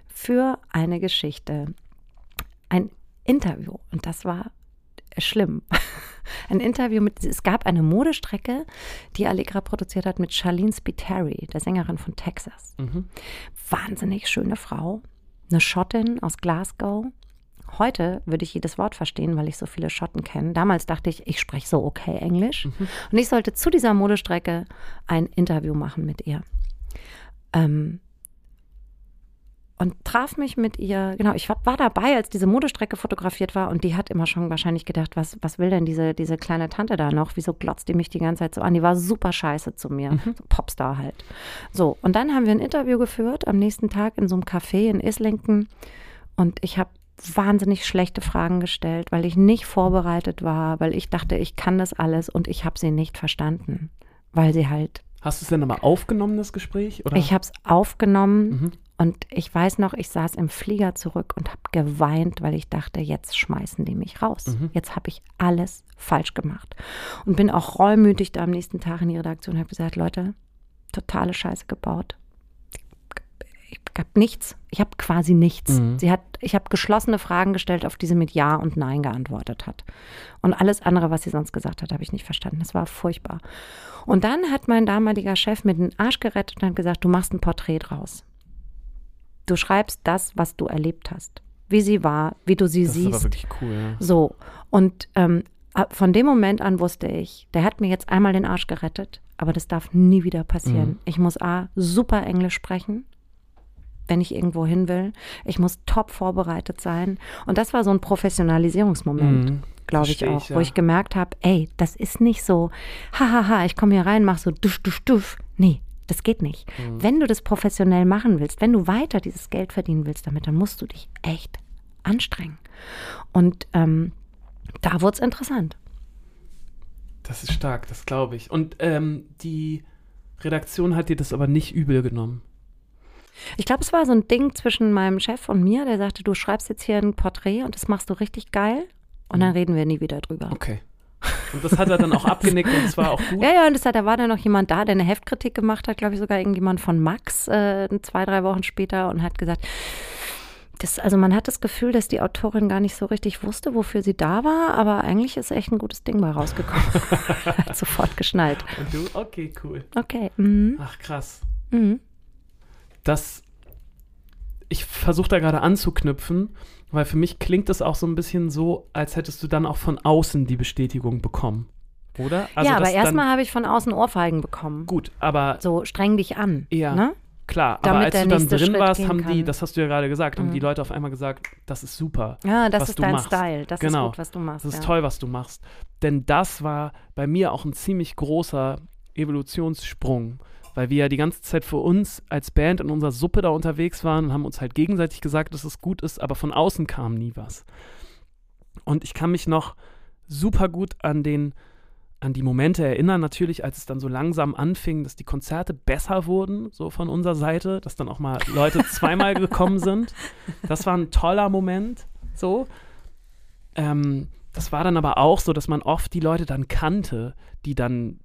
Speaker 1: für eine Geschichte, ein Interview. Und das war schlimm. Ein Interview mit, es gab eine Modestrecke, die Allegra produziert hat mit Charlene Spiteri, der Sängerin von Texas.
Speaker 2: Mhm.
Speaker 1: Wahnsinnig schöne Frau, eine Schottin aus Glasgow. Heute würde ich jedes Wort verstehen, weil ich so viele Schotten kenne. Damals dachte ich, ich spreche so okay Englisch. Und ich sollte zu dieser Modestrecke ein Interview machen mit ihr. Ähm, und traf mich mit ihr, genau, ich war, war dabei, als diese Modestrecke fotografiert war und die hat immer schon wahrscheinlich gedacht, was, was will denn diese, diese kleine Tante da noch? Wieso glotzt die mich die ganze Zeit so an? Die war super scheiße zu mir, so Popstar halt. So, und dann haben wir ein Interview geführt am nächsten Tag in so einem Café in Islington und ich habe wahnsinnig schlechte Fragen gestellt, weil ich nicht vorbereitet war, weil ich dachte, ich kann das alles und ich habe sie nicht verstanden, weil sie halt
Speaker 2: Hast du es denn aber aufgenommen, das Gespräch? Oder?
Speaker 1: ich habe es aufgenommen
Speaker 2: Mhm.
Speaker 1: und ich weiß noch, ich saß im Flieger zurück und habe geweint, weil ich dachte, jetzt schmeißen die mich raus.
Speaker 2: Mhm.
Speaker 1: Jetzt habe ich alles falsch gemacht. Und bin auch reumütig da am nächsten Tag in die Redaktion und habe gesagt, Leute, totale Scheiße gebaut. Ich habe nichts. Ich habe quasi nichts.
Speaker 2: Mhm.
Speaker 1: Sie hat, ich habe geschlossene Fragen gestellt, auf die sie mit Ja und Nein geantwortet hat. Und alles andere, was sie sonst gesagt hat, habe ich nicht verstanden. Das war furchtbar. Und dann hat mein damaliger Chef mir den Arsch gerettet und hat gesagt, du machst ein Porträt draus. Du schreibst das, was du erlebt hast. Wie sie war, wie du sie
Speaker 2: das ist aber
Speaker 1: siehst.
Speaker 2: wirklich cool, ja.
Speaker 1: So, und ähm, von dem Moment an wusste ich, der hat mir jetzt einmal den Arsch gerettet, aber das darf nie wieder passieren.
Speaker 2: Mhm.
Speaker 1: Ich muss A, super Englisch sprechen, wenn ich irgendwo hin will. Ich muss top vorbereitet sein. Und das war so ein Professionalisierungsmoment,
Speaker 2: Mhm.
Speaker 1: glaube ich auch,
Speaker 2: ich,
Speaker 1: wo
Speaker 2: ja.
Speaker 1: ich gemerkt habe, ey, das ist nicht so, hahaha, ich komme hier rein, mach so dusch, dusch, dusch. Nee. Das geht nicht.
Speaker 2: Mhm.
Speaker 1: Wenn du das professionell machen willst, wenn du weiter dieses Geld verdienen willst damit, dann musst du dich echt anstrengen. Und ähm, da wurde es interessant.
Speaker 2: Das ist stark, das glaube ich. Und ähm, die Redaktion hat dir das aber nicht übel genommen.
Speaker 1: Ich glaube, es war so ein Ding zwischen meinem Chef und mir, der sagte, du schreibst jetzt hier ein Porträt und das machst du richtig geil und dann reden wir nie wieder drüber.
Speaker 2: Okay. Und das hat er dann auch abgenickt und es war auch gut.
Speaker 1: Ja, ja, und das hat, da war dann noch jemand da, der eine Heftkritik gemacht hat, glaube ich, sogar irgendjemand von Max, äh, zwei, drei Wochen später und hat gesagt, das, also man hat das Gefühl, dass die Autorin gar nicht so richtig wusste, wofür sie da war, aber eigentlich ist echt ein gutes Ding bei rausgekommen. hat sofort geschnallt.
Speaker 2: Und du? Okay, cool.
Speaker 1: Okay. Mhm.
Speaker 2: Ach, krass.
Speaker 1: Mhm.
Speaker 2: Das, ich versuche da gerade anzuknüpfen, weil für mich klingt das auch so ein bisschen so, als hättest du dann auch von außen die Bestätigung bekommen. Oder? Also,
Speaker 1: ja, aber
Speaker 2: dass
Speaker 1: erstmal habe ich von außen Ohrfeigen bekommen.
Speaker 2: Gut, aber
Speaker 1: So, streng dich an.
Speaker 2: Ja.
Speaker 1: Ne?
Speaker 2: klar,
Speaker 1: Damit
Speaker 2: aber als du dann drin
Speaker 1: Schritt
Speaker 2: warst, haben die,
Speaker 1: kann.
Speaker 2: das hast du ja gerade gesagt, haben
Speaker 1: Mhm.
Speaker 2: die Leute auf einmal gesagt, das ist super.
Speaker 1: Ja, das ist dein
Speaker 2: machst.
Speaker 1: Style. Das
Speaker 2: Genau.
Speaker 1: ist gut, was du machst.
Speaker 2: Das ist
Speaker 1: ja.
Speaker 2: toll, was du machst. Denn das war bei mir auch ein ziemlich großer Evolutionssprung, weil wir ja die ganze Zeit für uns als Band in unserer Suppe da unterwegs waren und haben uns halt gegenseitig gesagt, dass es gut ist, aber von außen kam nie was. Und ich kann mich noch super gut an den an die Momente erinnern, natürlich, als es dann so langsam anfing, dass die Konzerte besser wurden, so von unserer Seite, dass dann auch mal Leute zweimal gekommen sind. Das war ein toller Moment, so. Ähm, das war dann aber auch so, dass man oft die Leute dann kannte, die dann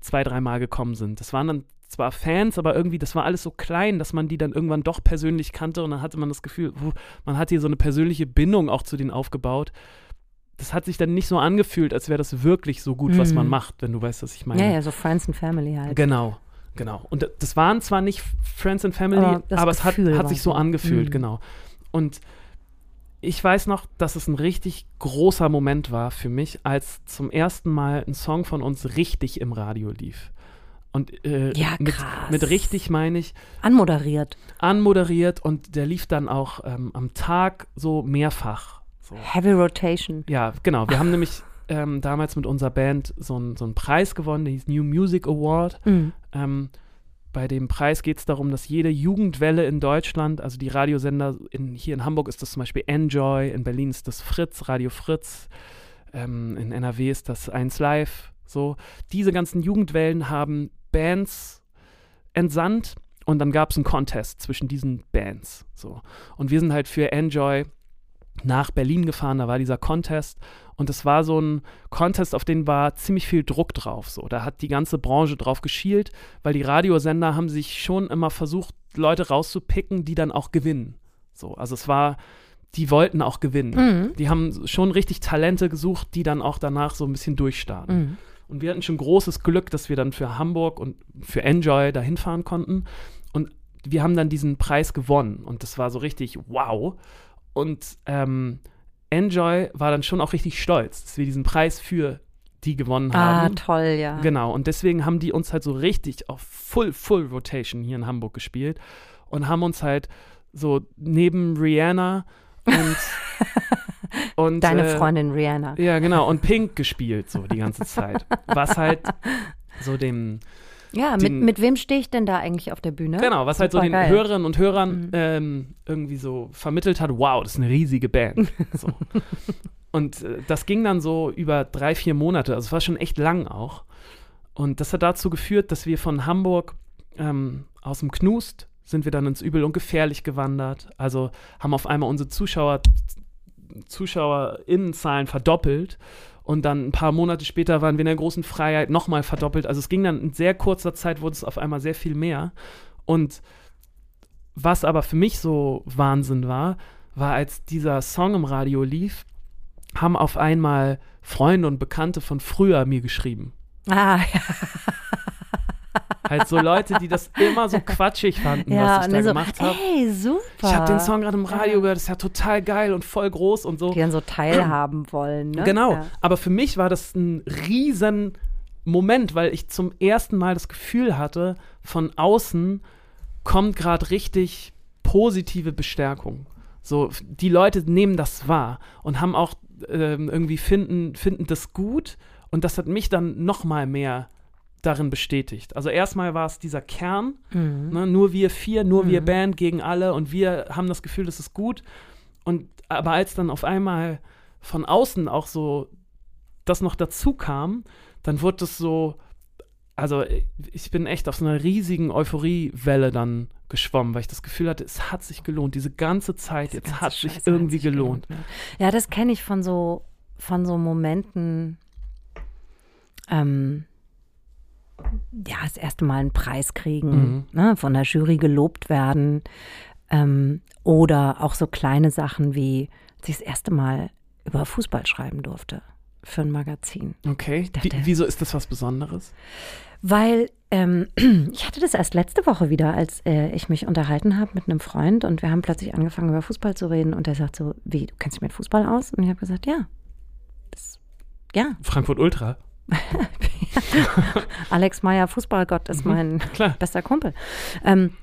Speaker 2: zwei, dreimal gekommen sind. Das waren dann zwar Fans, aber irgendwie, das war alles so klein, dass man die dann irgendwann doch persönlich kannte und dann hatte man das Gefühl, man hat hier so eine persönliche Bindung auch zu denen aufgebaut. Das hat sich dann nicht so angefühlt, als wäre das wirklich so gut, was
Speaker 1: Mhm.
Speaker 2: man macht, wenn du weißt, was ich meine.
Speaker 1: Ja, ja, so Friends and Family halt.
Speaker 2: Genau, genau. Und das waren zwar nicht Friends and Family,
Speaker 1: Aber
Speaker 2: aber, es hat, hat sich so
Speaker 1: so.
Speaker 2: angefühlt,
Speaker 1: Mhm.
Speaker 2: genau. Und ich weiß noch, dass es ein richtig großer Moment war für mich, als zum ersten Mal ein Song von uns richtig im Radio lief. Und äh,
Speaker 1: Ja,
Speaker 2: mit, mit richtig meine ich
Speaker 1: Anmoderiert.
Speaker 2: anmoderiert und der lief dann auch ähm, am Tag so mehrfach. So.
Speaker 1: Heavy Rotation.
Speaker 2: Ja, genau. Wir haben nämlich ähm, damals mit unserer Band so, einen- so einen Preis gewonnen, der hieß New Music Award.
Speaker 1: Mhm.
Speaker 2: Ähm, bei dem Preis geht es darum, dass jede Jugendwelle in Deutschland, also die Radiosender, in, hier in Hamburg ist das zum Beispiel Enjoy, in Berlin ist das Fritz, Radio Fritz, ähm, in NRW ist das 1 Live, so. Diese ganzen Jugendwellen haben Bands entsandt und dann gab es einen Contest zwischen diesen Bands, so. Und wir sind halt für Enjoy nach Berlin gefahren, da war dieser Contest und es war so ein Contest, auf den war ziemlich viel Druck drauf. So. Da hat die ganze Branche drauf geschielt, weil die Radiosender haben sich schon immer versucht, Leute rauszupicken, die dann auch gewinnen. So, also es war, die wollten auch gewinnen.
Speaker 1: Mhm.
Speaker 2: Die haben schon richtig Talente gesucht, die dann auch danach so ein bisschen durchstarten.
Speaker 1: Mhm.
Speaker 2: Und wir hatten schon großes Glück, dass wir dann für Hamburg und für Enjoy dahin fahren konnten. Und wir haben dann diesen Preis gewonnen. Und das war so richtig wow. Und ähm, Enjoy war dann schon auch richtig stolz, dass wir diesen Preis für die gewonnen
Speaker 1: Ah,
Speaker 2: haben.
Speaker 1: toll, ja.
Speaker 2: Genau, und deswegen haben die uns halt so richtig auf Full, Full Rotation hier in Hamburg gespielt und haben uns halt so neben Rihanna und, und
Speaker 1: Deine
Speaker 2: äh,
Speaker 1: Freundin Rihanna.
Speaker 2: Ja, genau, und Pink gespielt so die ganze Zeit. Was halt so dem,
Speaker 1: Ja, mit,
Speaker 2: den-
Speaker 1: mit wem stehe ich denn da eigentlich auf der Bühne?
Speaker 2: genau, was halt so den
Speaker 1: Supergeil.
Speaker 2: Hörerinnen und Hörern
Speaker 1: Mhm.
Speaker 2: ähm, irgendwie so vermittelt hat, wow, das ist eine riesige Band. So. Und äh, das ging dann so über drei, vier Monate, also es war schon echt lang auch. Und das hat dazu geführt, dass wir von Hamburg ähm, aus dem Knust sind wir dann ins Übel und gefährlich gewandert. Also haben auf einmal unsere Zuschauer, ZuschauerInnenzahlen verdoppelt. Und dann ein paar Monate später waren wir in der großen Freiheit nochmal verdoppelt. Also es ging dann in sehr kurzer Zeit, wurde es auf einmal sehr viel mehr. Und was aber für mich so Wahnsinn war, war, als dieser Song im Radio lief, haben auf einmal Freunde und Bekannte von früher mir geschrieben.
Speaker 1: Ah, ja.
Speaker 2: Halt so Leute, die das immer so quatschig fanden,
Speaker 1: ja
Speaker 2: was ich da
Speaker 1: so,
Speaker 2: gemacht habe.
Speaker 1: ey, super.
Speaker 2: Ich habe den Song gerade im Radio gehört, das ist ja total geil und voll groß und so.
Speaker 1: Die dann so teilhaben wollen, ne?
Speaker 2: Genau.
Speaker 1: Ja.
Speaker 2: Aber für mich war das ein riesen Moment, weil ich zum ersten Mal das Gefühl hatte, von außen kommt gerade richtig positive Bestärkung. So, die Leute nehmen das wahr und haben auch ähm, irgendwie finden, finden das gut und das hat mich dann noch mal mehr darin bestätigt. Also erstmal war es dieser Kern,
Speaker 1: Mhm.
Speaker 2: Ne, nur wir vier, nur wir
Speaker 1: Mhm.
Speaker 2: Band gegen alle und wir haben das Gefühl, das ist gut. Und aber als dann auf einmal von außen auch so das noch dazu kam, dann wurde es so, also ich bin echt auf so einer riesigen Euphoriewelle dann geschwommen, weil ich das Gefühl hatte, es hat sich gelohnt. Diese ganze Zeit
Speaker 1: Das
Speaker 2: jetzt
Speaker 1: ganze
Speaker 2: hat sich
Speaker 1: Scheiße
Speaker 2: irgendwie
Speaker 1: hat sich
Speaker 2: gelohnt.
Speaker 1: ne? Ja, das kenne ich von so, von so Momenten, ähm, ja, das erste Mal einen Preis kriegen,
Speaker 2: Mhm.
Speaker 1: ne, von der Jury gelobt werden ähm, oder auch so kleine Sachen wie, als ich das erste Mal über Fußball schreiben durfte für ein Magazin.
Speaker 2: Okay.
Speaker 1: dachte-
Speaker 2: Wie, wieso ist das was Besonderes?
Speaker 1: Weil ähm, ich hatte das erst letzte Woche wieder, als äh, ich mich unterhalten habe mit einem Freund und wir haben plötzlich angefangen über Fußball zu reden und er sagt so, wie, du kennst dich mit Fußball aus? Und ich habe gesagt, ja. Das, ja,
Speaker 2: Frankfurt Ultra.
Speaker 1: Alex Meyer, Fußballgott, ist
Speaker 2: Mhm.
Speaker 1: mein
Speaker 2: Klar.
Speaker 1: bester Kumpel. Ähm,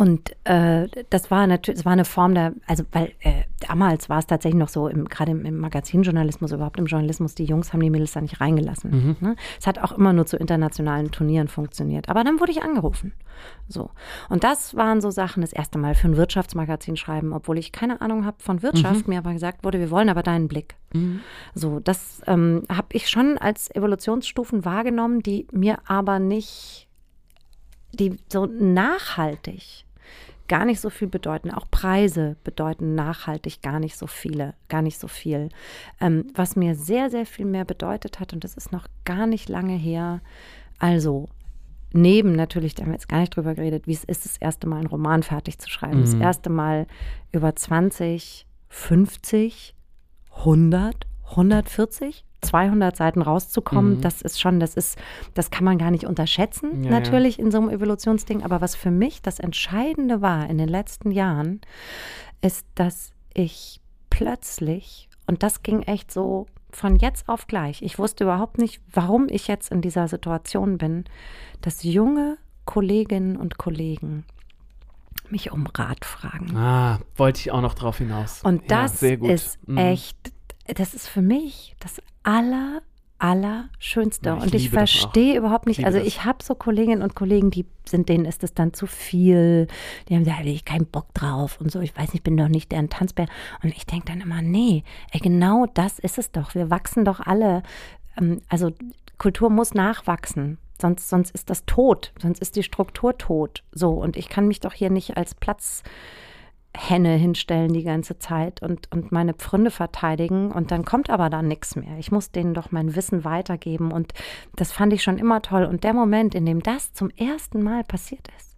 Speaker 1: und äh, das war natürlich, es war eine Form der, also weil äh, damals war es tatsächlich noch so, gerade im, im Magazinjournalismus, überhaupt im Journalismus, die Jungs haben die Mädels da nicht reingelassen.
Speaker 2: Mhm.
Speaker 1: Ne? Es hat auch immer nur zu internationalen Turnieren funktioniert. Aber dann wurde ich angerufen. So. Und das waren so Sachen, das erste Mal für ein Wirtschaftsmagazin schreiben, obwohl ich keine Ahnung habe von Wirtschaft, mir aber gesagt wurde, wir wollen aber deinen Blick.
Speaker 2: Mhm.
Speaker 1: So, das ähm, habe ich schon als Evolutionsstufen wahrgenommen, die mir aber nicht, die so nachhaltig gar nicht so viel bedeuten. Auch Preise bedeuten nachhaltig gar nicht so viele, gar nicht so viel. Ähm, was mir sehr, sehr viel mehr bedeutet hat, und das ist noch gar nicht lange her, also neben natürlich, da haben wir jetzt gar nicht drüber geredet, wie es ist, das erste Mal einen Roman fertig zu schreiben. Das
Speaker 2: Mhm.
Speaker 1: erste Mal über 20, 50, 100, 140, 200 Seiten rauszukommen,
Speaker 2: Mhm.
Speaker 1: das ist schon, das ist, das kann man gar nicht unterschätzen,
Speaker 2: Ja,
Speaker 1: natürlich in so einem Evolutionsding. Aber was für mich das Entscheidende war in den letzten Jahren, ist, dass ich plötzlich, und das ging echt so von jetzt auf gleich, ich wusste überhaupt nicht, warum ich jetzt in dieser Situation bin, dass junge Kolleginnen und Kollegen mich um Rat fragen.
Speaker 2: Ah, wollte ich auch noch drauf hinaus.
Speaker 1: Und
Speaker 2: Ja,
Speaker 1: das
Speaker 2: gut.
Speaker 1: ist
Speaker 2: Mhm.
Speaker 1: echt, das ist für mich das Allerschönste.
Speaker 2: Ja, ich
Speaker 1: und ich verstehe überhaupt nicht,
Speaker 2: Ich liebe
Speaker 1: also ich habe so Kolleginnen und Kollegen, die sind, denen ist es dann zu viel. Die haben gesagt, ich keinen Bock drauf und so. Ich weiß nicht, bin doch nicht deren Tanzbär. Und ich denke dann immer, nee, ey, genau das ist es doch. Wir wachsen doch alle. Ähm, Also Kultur muss nachwachsen. Sonst, sonst ist das tot. Sonst ist die Struktur tot. So. Und ich kann mich doch hier nicht als Platz Henne hinstellen die ganze Zeit und, und meine Pfründe verteidigen und dann kommt aber da nichts mehr. Ich muss denen doch mein Wissen weitergeben und das fand ich schon immer toll. Und der Moment, in dem das zum ersten Mal passiert ist,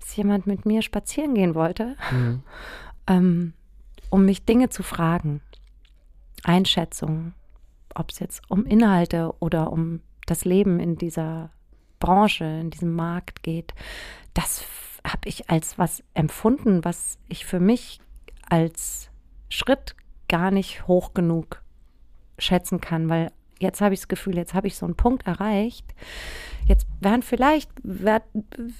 Speaker 1: dass jemand mit mir spazieren gehen wollte,
Speaker 2: Mhm.
Speaker 1: ähm, um mich Dinge zu fragen, Einschätzungen, ob es jetzt um Inhalte oder um das Leben in dieser Branche, in diesem Markt geht, das habe ich als was empfunden, was ich für mich als Schritt gar nicht hoch genug schätzen kann, weil jetzt habe ich das Gefühl, jetzt habe ich so einen Punkt erreicht. Jetzt werden vielleicht, wird,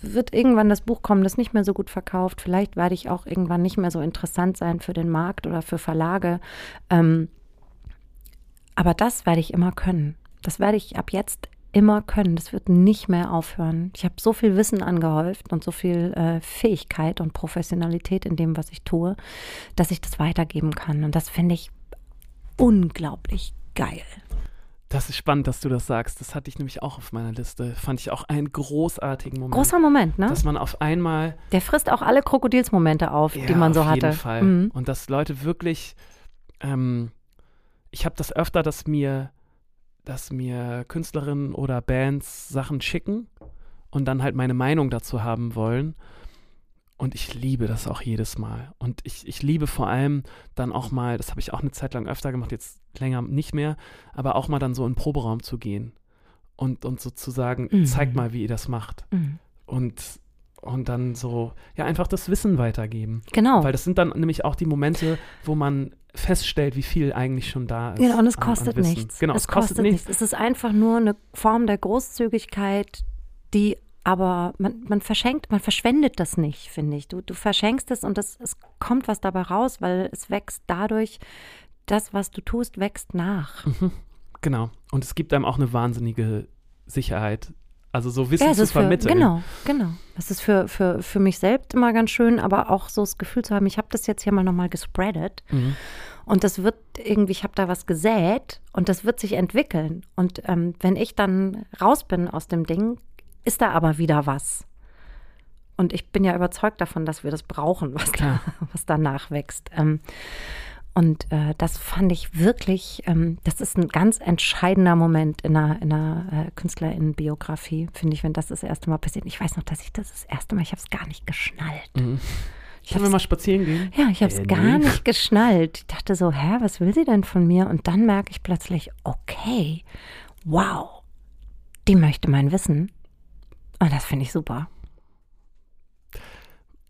Speaker 1: wird irgendwann das Buch kommen, das nicht mehr so gut verkauft. Vielleicht werde ich auch irgendwann nicht mehr so interessant sein für den Markt oder für Verlage. Ähm, aber das werde ich immer können. Das werde ich ab jetzt immer können. Das wird nicht mehr aufhören. Ich habe so viel Wissen angehäuft und so viel äh, Fähigkeit und Professionalität in dem, was ich tue, dass ich das weitergeben kann. Und das finde ich unglaublich geil.
Speaker 2: Das ist spannend, dass du das sagst. Das hatte ich nämlich auch auf meiner Liste. Fand ich auch einen großartigen Moment.
Speaker 1: Großer Moment, ne?
Speaker 2: Dass man auf einmal
Speaker 1: Der frisst auch alle Krokodilsmomente auf, die
Speaker 2: Ja,
Speaker 1: man so
Speaker 2: auf
Speaker 1: hatte.
Speaker 2: jeden Fall.
Speaker 1: Mhm.
Speaker 2: Und dass Leute wirklich, ähm, ich habe das öfter, dass mir, dass mir Künstlerinnen oder Bands Sachen schicken und dann halt meine Meinung dazu haben wollen. Und ich liebe das auch jedes Mal. Und ich, ich liebe vor allem dann auch mal, das habe ich auch eine Zeit lang öfter gemacht, jetzt länger nicht mehr, aber auch mal dann so in den Proberaum zu gehen und, und sozusagen,
Speaker 1: Mhm.
Speaker 2: zeigt mal, wie ihr das macht.
Speaker 1: Mhm.
Speaker 2: Und, und dann so, ja, einfach das Wissen weitergeben.
Speaker 1: Genau.
Speaker 2: Weil das sind dann nämlich auch die Momente, wo man feststellt, wie viel eigentlich schon da ist.
Speaker 1: Genau, und es
Speaker 2: an- an
Speaker 1: kostet
Speaker 2: Wissen.
Speaker 1: nichts.
Speaker 2: Genau,
Speaker 1: es kostet nichts. Es ist einfach nur eine Form der Großzügigkeit, die aber man, man verschenkt, man verschwendet das nicht, finde ich. Du, du verschenkst es und das, es kommt was dabei raus, weil es wächst dadurch, das, was du tust, wächst nach.
Speaker 2: Mhm. Genau. Und es gibt einem auch eine wahnsinnige Sicherheit. Also so Wissen
Speaker 1: es
Speaker 2: zu
Speaker 1: ist für,
Speaker 2: vermitteln.
Speaker 1: genau, genau. Es ist für, für, für mich selbst immer ganz schön, aber auch so das Gefühl zu haben, ich habe das jetzt hier mal nochmal gespreadet
Speaker 2: Mhm.
Speaker 1: und das wird irgendwie, ich habe da was gesät und das wird sich entwickeln. Und ähm, wenn ich dann raus bin aus dem Ding, ist da aber wieder was. Und ich bin ja überzeugt davon, dass wir das brauchen, was, da, was danach wächst. Ähm, und äh, das fand ich wirklich, ähm, das ist ein ganz entscheidender Moment in einer, in einer äh, Künstlerinnenbiografie, finde ich, wenn das das erste Mal passiert. Ich weiß noch, dass ich das das erste Mal, ich habe es gar nicht geschnallt.
Speaker 2: Mhm.
Speaker 1: Ich
Speaker 2: Können wir mal spazieren gehen?
Speaker 1: ja, ich habe es
Speaker 2: Äh,
Speaker 1: gar
Speaker 2: nee.
Speaker 1: nicht geschnallt. Ich dachte so, hä, was will sie denn von mir? Und dann merke ich plötzlich, okay, wow, die möchte mein Wissen. Und das finde ich super.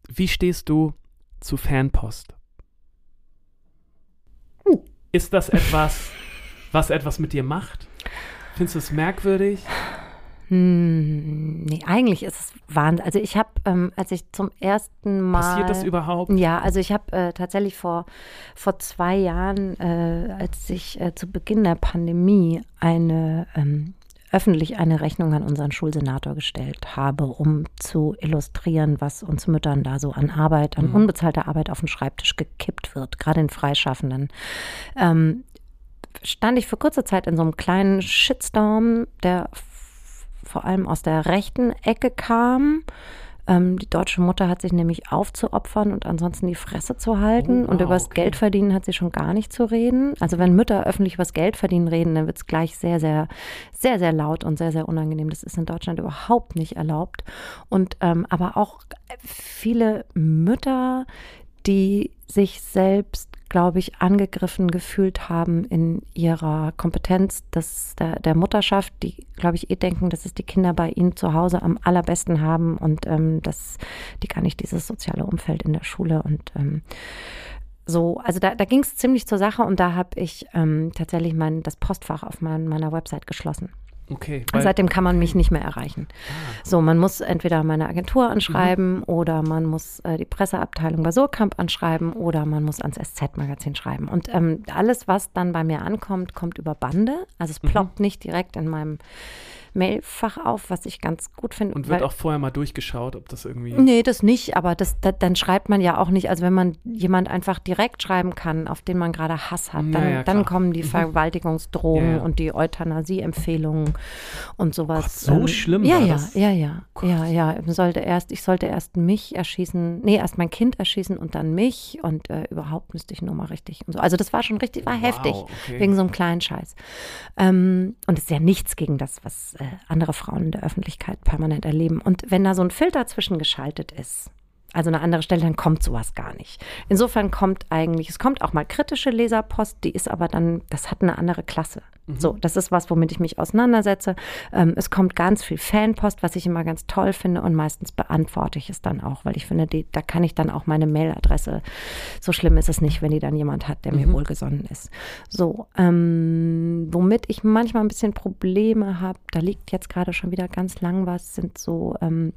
Speaker 2: Wie stehst du zu Fanpost? Ist das etwas, was etwas mit dir macht? Findest du es merkwürdig?
Speaker 1: Hm, nee, eigentlich ist es Wahnsinn. Also ich habe, ähm, als ich zum ersten Mal.
Speaker 2: Passiert das überhaupt?
Speaker 1: Ja, also ich habe äh, tatsächlich vor, vor zwei Jahren, äh, als ich äh, zu Beginn der Pandemie eine ähm, öffentlich eine Rechnung an unseren Schulsenator gestellt habe, um zu illustrieren, was uns Müttern da so an Arbeit, an
Speaker 2: Mhm.
Speaker 1: unbezahlter Arbeit auf den Schreibtisch gekippt wird, gerade in Freischaffenden. Ähm, stand ich für kurze Zeit in so einem kleinen Shitstorm, der vor allem aus der rechten Ecke kam. Ähm, die deutsche Mutter hat sich nämlich aufzuopfern und ansonsten die Fresse zu halten.
Speaker 2: Oh,
Speaker 1: und über das
Speaker 2: okay.
Speaker 1: Geld verdienen hat sie schon gar nicht zu reden. Also wenn Mütter öffentlich über das Geld verdienen reden, dann wird es gleich sehr, sehr, sehr, sehr laut und sehr, sehr unangenehm. Das ist in Deutschland überhaupt nicht erlaubt. Und ähm, aber auch viele Mütter, die sich selbst, glaube ich, angegriffen gefühlt haben in ihrer Kompetenz des, der, der Mutterschaft, die, glaube ich, eh denken, dass es die Kinder bei ihnen zu Hause am allerbesten haben und ähm, dass die gar nicht dieses soziale Umfeld in der Schule und ähm, so, also da, da ging es ziemlich zur Sache und da habe ich ähm, tatsächlich mein, das Postfach auf mein, meiner Website geschlossen.
Speaker 2: Okay.
Speaker 1: Seitdem kann man mich nicht mehr erreichen.
Speaker 2: Ah,
Speaker 1: So, man muss entweder meine Agentur
Speaker 2: Mhm.
Speaker 1: anschreiben oder man muss äh, die Presseabteilung bei Surkamp anschreiben oder man muss ans SZ-Magazin schreiben. Und ähm, alles, was dann bei mir ankommt, kommt über Bande. Also
Speaker 2: Mhm.
Speaker 1: es ploppt nicht direkt in meinem Mailfach auf, was ich ganz gut finde.
Speaker 2: und wird
Speaker 1: weil-
Speaker 2: auch vorher mal durchgeschaut, ob das irgendwie.
Speaker 1: Nee, das nicht, aber das, da, dann schreibt man ja auch nicht, also wenn man jemand einfach direkt schreiben kann, auf den man gerade Hass hat, dann,
Speaker 2: ja,
Speaker 1: dann kommen die
Speaker 2: Mhm.
Speaker 1: Vergewaltigungsdrohungen
Speaker 2: Ja, ja.
Speaker 1: und die Euthanasie-Empfehlungen und sowas.
Speaker 2: Gott, so schlimm
Speaker 1: ja,
Speaker 2: war
Speaker 1: ja,
Speaker 2: das?
Speaker 1: Ja, ja,
Speaker 2: Gott.
Speaker 1: ja, ja. Ich sollte erst, ich sollte erst mich erschießen, nee, erst mein Kind erschießen und dann mich und äh, überhaupt müsste ich nur mal richtig und so. Also das war schon richtig, war
Speaker 2: Wow,
Speaker 1: heftig.
Speaker 2: okay.
Speaker 1: Wegen so einem kleinen Scheiß. Ähm, und es ist ja nichts gegen das, was andere Frauen in der Öffentlichkeit permanent erleben. Und wenn da so ein Filter zwischengeschaltet ist, also eine andere Stelle, dann kommt sowas gar nicht. Insofern kommt eigentlich, es kommt auch mal kritische Leserpost, die ist aber dann, das hat eine andere Klasse. So, das ist was, womit ich mich auseinandersetze. Ähm, es kommt ganz viel Fanpost, was ich immer ganz toll finde und meistens beantworte ich es dann auch, weil ich finde, die, da kann ich dann auch meine Mailadresse, so schlimm ist es nicht, wenn die dann jemand hat, der mir wohlgesonnen ist. So, ähm, womit ich manchmal ein bisschen Probleme habe, da liegt jetzt gerade schon wieder ganz lang was, sind so ähm,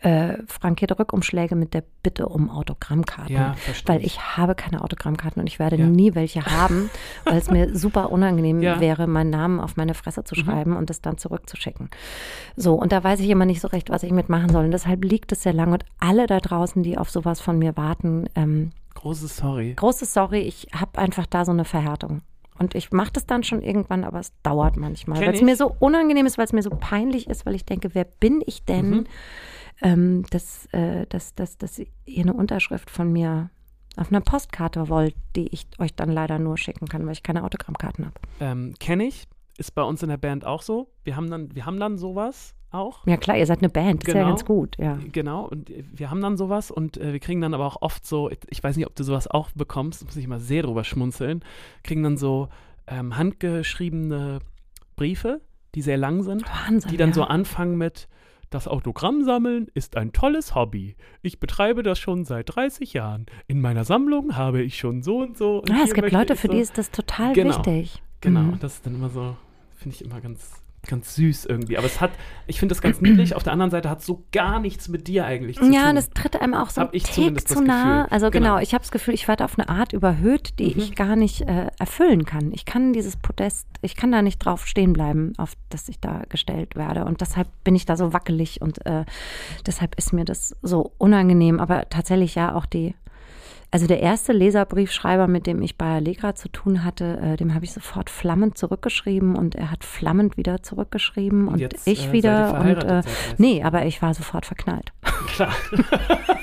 Speaker 1: äh, frankierte Rückumschläge mit der Bitte um Autogrammkarten.
Speaker 2: Ja.
Speaker 1: Weil ich habe keine Autogrammkarten und ich werde
Speaker 2: Ja.
Speaker 1: nie welche haben, weil es mir super unangenehm
Speaker 2: Ja. Mhm.
Speaker 1: wäre, meinen Namen auf meine Fresse zu schreiben und es dann zurückzuschicken. So, und da weiß ich immer nicht so recht, was ich mitmachen soll. Und deshalb liegt es sehr lange. Und alle da draußen, die auf sowas von mir warten, ähm,
Speaker 2: Großes Sorry.
Speaker 1: großes Sorry, ich habe einfach da so eine Verhärtung. Und ich mache das dann schon irgendwann, aber es dauert manchmal, weil es mir so unangenehm ist, weil es mir so peinlich ist, weil ich denke, wer bin ich denn,
Speaker 2: Mhm.
Speaker 1: Ähm, dass, äh, dass, dass, dass ihr eine Unterschrift von mir auf einer Postkarte wollt, die ich euch dann leider nur schicken kann, weil ich keine Autogrammkarten habe.
Speaker 2: Ähm, Kenne ich. Ist bei uns in der Band auch so. Wir haben dann, wir haben dann sowas auch.
Speaker 1: Ja klar, ihr seid eine Band, das ist ja
Speaker 2: Genau.
Speaker 1: ganz gut, ja.
Speaker 2: Genau, und wir haben dann sowas und äh, wir kriegen dann aber auch oft so, ich weiß nicht, ob du sowas auch bekommst, muss ich mal sehr drüber schmunzeln, kriegen dann so ähm, handgeschriebene Briefe, die sehr lang sind,
Speaker 1: Wahnsinn.
Speaker 2: die dann
Speaker 1: ja.
Speaker 2: so anfangen mit, das Autogramm sammeln ist ein tolles Hobby. Ich betreibe das schon seit 30 Jahren. In meiner Sammlung habe ich schon so und so. Und
Speaker 1: Ja, es gibt Leute, für
Speaker 2: so.
Speaker 1: die ist das total
Speaker 2: Genau.
Speaker 1: wichtig.
Speaker 2: Genau,
Speaker 1: Mhm.
Speaker 2: und das ist dann immer so, finde ich immer ganz, ganz süß irgendwie. Aber es hat, ich finde das ganz niedlich. Auf der anderen Seite hat es so gar nichts mit dir eigentlich zu
Speaker 1: Ja,
Speaker 2: tun.
Speaker 1: und es tritt einem auch so ein Tick zu
Speaker 2: das
Speaker 1: nah.
Speaker 2: Gefühl.
Speaker 1: Also genau,
Speaker 2: Genau.
Speaker 1: ich habe das Gefühl, ich werde auf eine Art überhöht, die
Speaker 2: Mhm.
Speaker 1: ich gar nicht äh, erfüllen kann. Ich kann dieses Podest, ich kann da nicht drauf stehen bleiben, auf das ich da gestellt werde. Und deshalb bin ich da so wackelig und äh, deshalb ist mir das so unangenehm. Aber tatsächlich ja auch die, also der erste Leserbriefschreiber, mit dem ich bei Allegra zu tun hatte, äh, dem habe ich sofort flammend zurückgeschrieben und er hat flammend wieder zurückgeschrieben und,
Speaker 2: jetzt,
Speaker 1: ich
Speaker 2: äh,
Speaker 1: wieder. Und äh,
Speaker 2: seit 30
Speaker 1: nee, aber ich war sofort verknallt.
Speaker 2: Klar.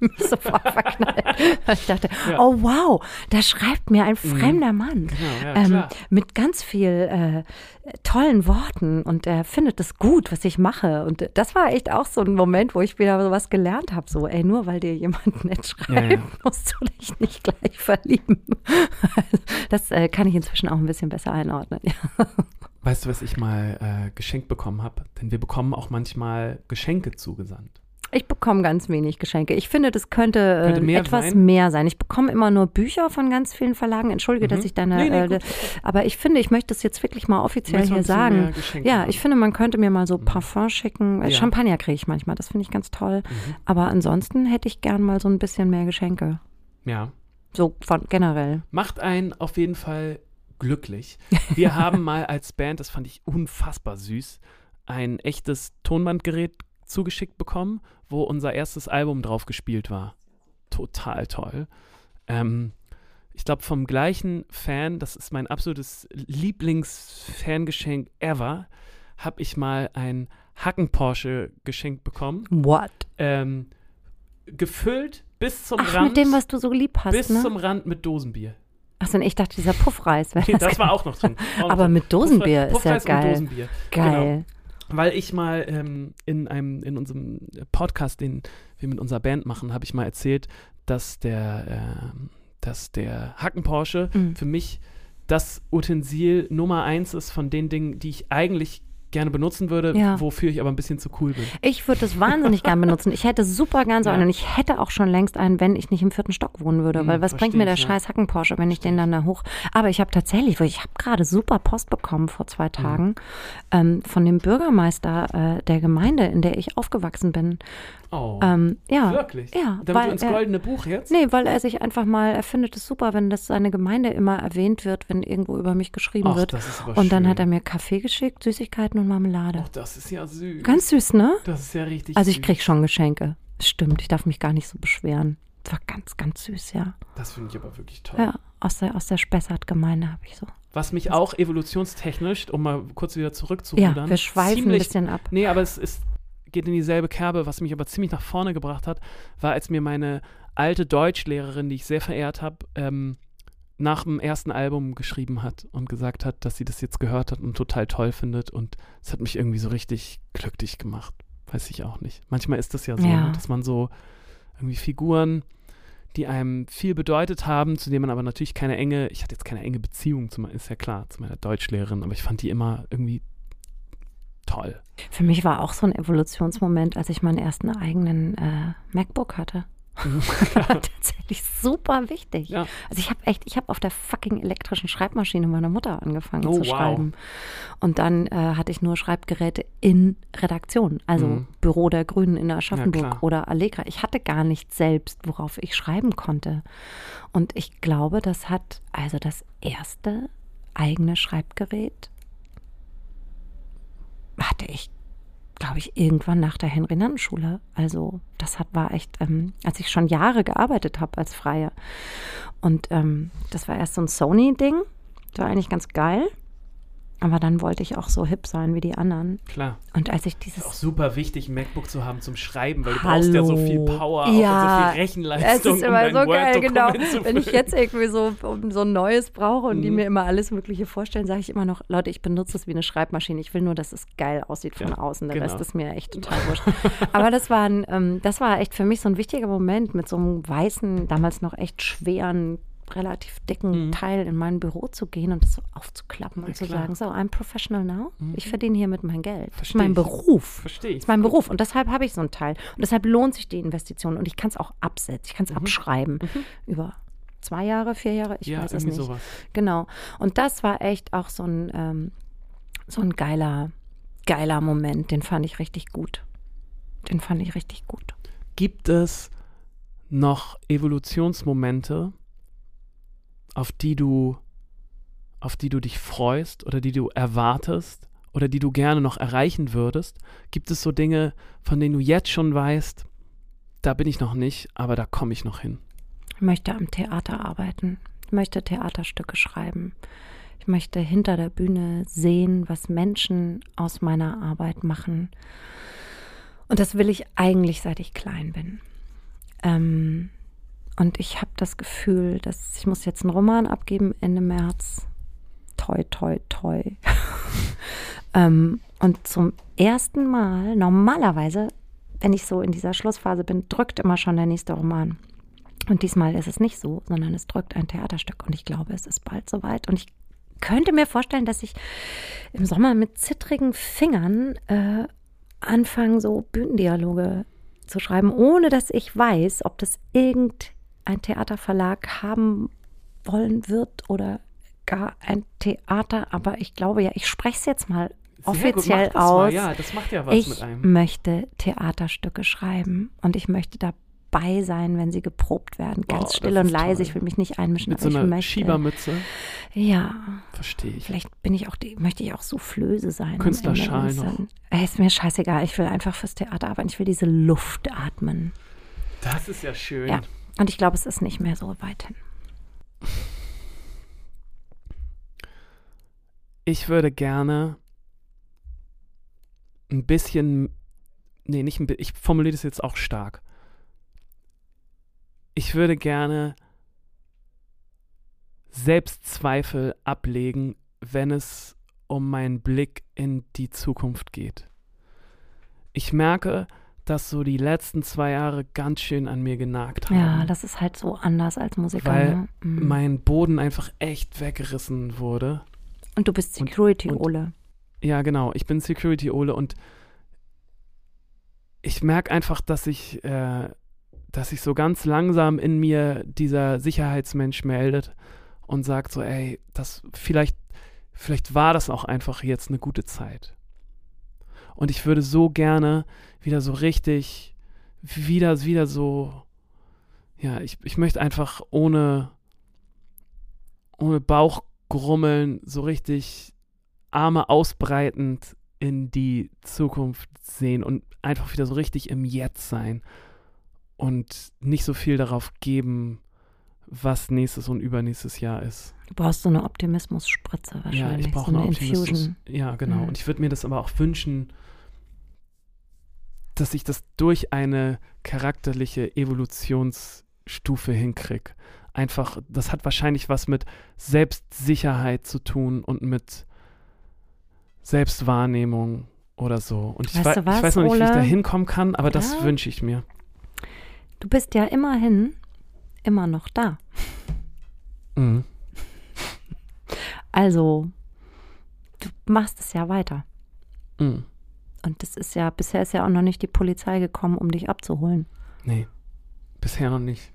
Speaker 1: sofort verknallt. Ich dachte,
Speaker 2: Ja.
Speaker 1: oh wow, da schreibt mir ein fremder Mann.
Speaker 2: Genau, ja,
Speaker 1: Ähm, mit ganz viel äh, tollen Worten und er findet es gut, was ich mache. Und das war echt auch so ein Moment, wo ich wieder so was gelernt habe. So, ey, nur weil dir jemand nett schreibt,
Speaker 2: Ja,
Speaker 1: musst du dich nicht gleich verlieben. das äh, kann ich inzwischen auch ein bisschen besser einordnen. Ja.
Speaker 2: Weißt du, was ich mal äh, geschenkt bekommen habe? Denn wir bekommen auch manchmal Geschenke zugesandt.
Speaker 1: Ich bekomme ganz wenig Geschenke. Ich finde, das könnte, äh,
Speaker 2: Könnte mehr
Speaker 1: etwas
Speaker 2: sein?
Speaker 1: mehr sein. Ich bekomme immer nur Bücher von ganz vielen Verlagen. Entschuldige, dass
Speaker 2: Mhm.
Speaker 1: ich deine.
Speaker 2: Nee, nee,
Speaker 1: äh, aber ich finde, ich möchte das jetzt wirklich mal offiziell hier sagen. Ja,
Speaker 2: haben?
Speaker 1: ich finde, man könnte mir mal so Parfum schicken. Äh,
Speaker 2: Ja.
Speaker 1: Champagner kriege ich manchmal. Das finde ich ganz toll.
Speaker 2: Mhm.
Speaker 1: Aber ansonsten hätte ich gern mal so ein bisschen mehr Geschenke.
Speaker 2: Ja.
Speaker 1: So von generell.
Speaker 2: Macht einen auf jeden Fall glücklich. Wir haben mal als Band, das fand ich unfassbar süß, ein echtes Tonbandgerät zugeschickt bekommen, wo unser erstes Album drauf gespielt war. Total toll. Ähm, ich glaube, vom gleichen Fan, das ist mein absolutes Lieblings-Fangeschenk ever, habe ich mal ein Hacken-Porsche geschenkt bekommen.
Speaker 1: What?
Speaker 2: Ähm, gefüllt bis zum
Speaker 1: Ach,
Speaker 2: Rand.
Speaker 1: mit dem, was du so lieb hast,
Speaker 2: bis
Speaker 1: ne?
Speaker 2: zum Rand mit Dosenbier.
Speaker 1: Achso, ich dachte, dieser Puffreis wäre
Speaker 2: Nee,
Speaker 1: das.
Speaker 2: das war auch noch drin. Auch
Speaker 1: Aber
Speaker 2: drin.
Speaker 1: mit Dosenbier
Speaker 2: Puffreis-
Speaker 1: ist ja
Speaker 2: Puffreis und
Speaker 1: geil.
Speaker 2: Dosenbier.
Speaker 1: Geil.
Speaker 2: Weil ich mal ähm, in einem, in unserem Podcast, den wir mit unserer Band machen, habe ich mal erzählt, dass der, ähm, dass der Hacken Porsche
Speaker 1: Mhm.
Speaker 2: für mich das Utensil Nummer eins ist von den Dingen, die ich eigentlich gerne benutzen würde,
Speaker 1: Ja.
Speaker 2: wofür ich aber ein bisschen zu cool bin.
Speaker 1: Ich würde das wahnsinnig gern benutzen. Ich hätte super gern so
Speaker 2: Ja.
Speaker 1: einen und ich hätte auch schon längst einen, wenn ich nicht im vierten Stock wohnen würde.
Speaker 2: Hm,
Speaker 1: Weil was bringt mir der
Speaker 2: ich, ja.
Speaker 1: scheiß Hacken Porsche, wenn ich den dann da hoch. Aber ich habe tatsächlich, ich habe gerade super Post bekommen vor zwei Tagen ähm, von dem Bürgermeister äh, der Gemeinde, in der ich aufgewachsen bin.
Speaker 2: Oh,
Speaker 1: Ähm, ja.
Speaker 2: wirklich?
Speaker 1: Ja,
Speaker 2: Damit
Speaker 1: weil
Speaker 2: du ins
Speaker 1: er-
Speaker 2: goldene Buch jetzt?
Speaker 1: Nee, weil er sich einfach mal, er findet es super, wenn das seine Gemeinde immer erwähnt wird, wenn irgendwo über mich geschrieben
Speaker 2: Ach,
Speaker 1: wird.
Speaker 2: das ist aber
Speaker 1: Und dann
Speaker 2: schön.
Speaker 1: hat er mir Kaffee geschickt, Süßigkeiten und Marmelade.
Speaker 2: Oh, das ist ja süß.
Speaker 1: Ganz süß, ne?
Speaker 2: das ist ja richtig
Speaker 1: Also ich
Speaker 2: süß.
Speaker 1: krieg schon Geschenke. Stimmt, ich darf mich gar nicht so beschweren. War ganz, ganz süß, ja.
Speaker 2: Das finde ich aber wirklich toll.
Speaker 1: Ja, aus der, aus der Spessart-Gemeinde habe ich so.
Speaker 2: Was mich auch evolutionstechnisch, um mal kurz wieder zurückzurudern,
Speaker 1: Ja, wir schweifen ein
Speaker 2: ziemlich
Speaker 1: bisschen ab.
Speaker 2: Nee, aber es ist, geht in dieselbe Kerbe. Was mich aber ziemlich nach vorne gebracht hat, war, als mir meine alte Deutschlehrerin, die ich sehr verehrt habe, ähm, nach dem ersten Album geschrieben hat und gesagt hat, dass sie das jetzt gehört hat und total toll findet. Und es hat mich irgendwie so richtig glücklich gemacht. Weiß ich auch nicht. Manchmal ist das ja so,
Speaker 1: Ja.
Speaker 2: ne, dass man so irgendwie Figuren, die einem viel bedeutet haben, zu denen man aber natürlich keine enge, ich hatte jetzt keine enge Beziehung, zu, ist ja klar, zu meiner Deutschlehrerin, aber ich fand die immer irgendwie toll.
Speaker 1: Für mich war auch so ein Evolutionsmoment, als ich meinen ersten eigenen äh, MacBook hatte. Tatsächlich super wichtig.
Speaker 2: Ja.
Speaker 1: Also ich habe echt, ich habe auf der fucking elektrischen Schreibmaschine meiner Mutter angefangen
Speaker 2: Oh,
Speaker 1: zu
Speaker 2: wow.
Speaker 1: schreiben. Und dann äh, hatte ich nur Schreibgeräte in Redaktion, also
Speaker 2: Mhm.
Speaker 1: Büro der Grünen in Aschaffenburg
Speaker 2: klar.
Speaker 1: oder Allegra. Ich hatte gar nichts selbst, worauf ich schreiben konnte. Und ich glaube, das hat also das erste eigene Schreibgerät hatte ich glaube ich, irgendwann nach der Henry-Nannen-Schule. Also das hat, war echt, ähm, als ich schon Jahre gearbeitet habe als Freie. Und ähm, das war erst so ein Sony-Ding. Das war eigentlich ganz geil. Aber dann wollte ich auch so hip sein wie die anderen.
Speaker 2: Klar.
Speaker 1: Und als ich
Speaker 2: Ist auch
Speaker 1: dieses
Speaker 2: super wichtig, ein MacBook zu haben zum Schreiben, weil du brauchst ja so viel
Speaker 1: Hallo.
Speaker 2: Power
Speaker 1: Ja,
Speaker 2: und so viel
Speaker 1: es
Speaker 2: Rechenleistung,
Speaker 1: ist immer
Speaker 2: um
Speaker 1: so geil, genau. Wenn ich jetzt irgendwie so, um so ein neues brauche und die
Speaker 2: Mhm.
Speaker 1: mir immer alles Mögliche vorstellen, sage ich immer noch, Leute, ich benutze es wie eine Schreibmaschine. Ich will nur, dass es geil aussieht von
Speaker 2: Ja,
Speaker 1: außen. Der
Speaker 2: genau.
Speaker 1: Rest ist mir echt total wurscht. Aber das war, ein, ähm, das war echt für mich so ein wichtiger Moment, mit so einem weißen, damals noch echt schweren, relativ dicken
Speaker 2: Mhm.
Speaker 1: Teil in mein Büro zu gehen und das so aufzuklappen
Speaker 2: Ja,
Speaker 1: und zu
Speaker 2: klar.
Speaker 1: sagen, so, I'm professional now.
Speaker 2: Mhm.
Speaker 1: Ich verdiene hiermit mein Geld. Das ist mein
Speaker 2: ich.
Speaker 1: Beruf.
Speaker 2: Verstehe ich.
Speaker 1: Das ist mein Beruf und deshalb habe ich so ein Teil. Und deshalb lohnt sich die Investition und ich kann es auch absetzen, ich kann es abschreiben über zwei Jahre, vier Jahre, ich
Speaker 2: Mhm. ja,
Speaker 1: weiß es nicht.
Speaker 2: sowas.
Speaker 1: Genau. Und das war echt auch so ein, ähm, so ein geiler, geiler Moment. Den fand ich richtig gut. Den fand ich richtig gut.
Speaker 2: Gibt es noch Evolutionsmomente, auf die du, auf die du dich freust oder die du erwartest oder die du gerne noch erreichen würdest? Gibt es so Dinge, von denen du jetzt schon weißt, da bin ich noch nicht, aber da komme ich noch hin?
Speaker 1: Ich möchte am Theater arbeiten. Ich möchte Theaterstücke schreiben. Ich möchte hinter der Bühne sehen, was Menschen aus meiner Arbeit machen. Und das will ich eigentlich, seit ich klein bin. Ähm, und ich habe das Gefühl, dass ich muss jetzt einen Roman abgeben Ende März. Toi, toi, toi. ähm, und zum ersten Mal, normalerweise, wenn ich so in dieser Schlussphase bin, drückt immer schon der nächste Roman. Und diesmal ist es nicht so, sondern es drückt ein Theaterstück. Und ich glaube, es ist bald soweit. Und ich könnte mir vorstellen, dass ich im Sommer mit zittrigen Fingern äh, anfange, so Bühnendialoge zu schreiben, ohne dass ich weiß, ob das irgendein Theaterverlag haben wollen wird oder gar ein Theater. Aber ich glaube ja, ich spreche es jetzt mal
Speaker 2: Sehr gut,
Speaker 1: offiziell
Speaker 2: Mal.
Speaker 1: aus.
Speaker 2: Ja, das macht ja was
Speaker 1: Ich
Speaker 2: mit einem.
Speaker 1: möchte Theaterstücke schreiben und ich möchte dabei sein, wenn sie geprobt werden. Ganz
Speaker 2: das
Speaker 1: still und leise.
Speaker 2: toll.
Speaker 1: Ich will mich nicht einmischen,
Speaker 2: Mit
Speaker 1: aber
Speaker 2: so
Speaker 1: ich
Speaker 2: einer
Speaker 1: möchte.
Speaker 2: Schiebermütze.
Speaker 1: Ja,
Speaker 2: Verstehe ich.
Speaker 1: vielleicht bin ich auch die, möchte ich auch Soufflöse sein.
Speaker 2: Künstlerschal noch.
Speaker 1: Ey, ist mir scheißegal. Ich will einfach fürs Theater arbeiten. Ich will diese Luft atmen.
Speaker 2: Das ist ja schön.
Speaker 1: Ja. Und ich glaube, es ist nicht mehr so weit hin.
Speaker 2: Ich würde gerne ein bisschen, nee, nicht ein bisschen, ich formuliere das jetzt auch stark. Ich würde gerne Selbstzweifel ablegen, wenn es um meinen Blick in die Zukunft geht. Ich merke, dass so die letzten zwei Jahre ganz schön an mir genagt haben.
Speaker 1: Ja, das ist halt so anders als Musiker.
Speaker 2: Weil
Speaker 1: ne? Mhm.
Speaker 2: mein Boden einfach echt weggerissen wurde.
Speaker 1: Und du bist Security,
Speaker 2: und-
Speaker 1: Ole.
Speaker 2: Ja, genau. Ich bin Security Ole und ich merke einfach, dass ich, äh, dass sich so ganz langsam in mir dieser Sicherheitsmensch meldet und sagt so, ey, das vielleicht, vielleicht war das auch einfach jetzt eine gute Zeit. Und ich würde so gerne wieder so richtig, wieder, wieder so, ja, ich, ich möchte einfach ohne, ohne Bauchgrummeln so richtig Arme ausbreitend in die Zukunft sehen und einfach wieder so richtig im Jetzt sein und nicht so viel darauf geben, was nächstes und übernächstes Jahr ist.
Speaker 1: Du brauchst so eine Optimismus-Spritze wahrscheinlich.
Speaker 2: Ja, ich brauche
Speaker 1: so
Speaker 2: eine
Speaker 1: eine
Speaker 2: Optimismus.
Speaker 1: Infusion.
Speaker 2: Ja, genau.
Speaker 1: Mhm.
Speaker 2: Und ich würde mir das aber auch wünschen, dass ich das durch eine charakterliche Evolutionsstufe hinkriege. Einfach, das hat wahrscheinlich was mit Selbstsicherheit zu tun und mit Selbstwahrnehmung oder so. Und ich,
Speaker 1: Weißt
Speaker 2: wei-
Speaker 1: du was,
Speaker 2: ich weiß noch nicht, wie ich
Speaker 1: Ole?
Speaker 2: da hinkommen kann, aber das
Speaker 1: Ja.
Speaker 2: wünsche ich mir.
Speaker 1: Du bist ja immerhin immer noch da.
Speaker 2: Mhm.
Speaker 1: Also, du machst es ja weiter.
Speaker 2: Mhm.
Speaker 1: Und das ist ja, bisher ist ja auch noch nicht die Polizei gekommen, um dich abzuholen.
Speaker 2: Nee, bisher noch nicht.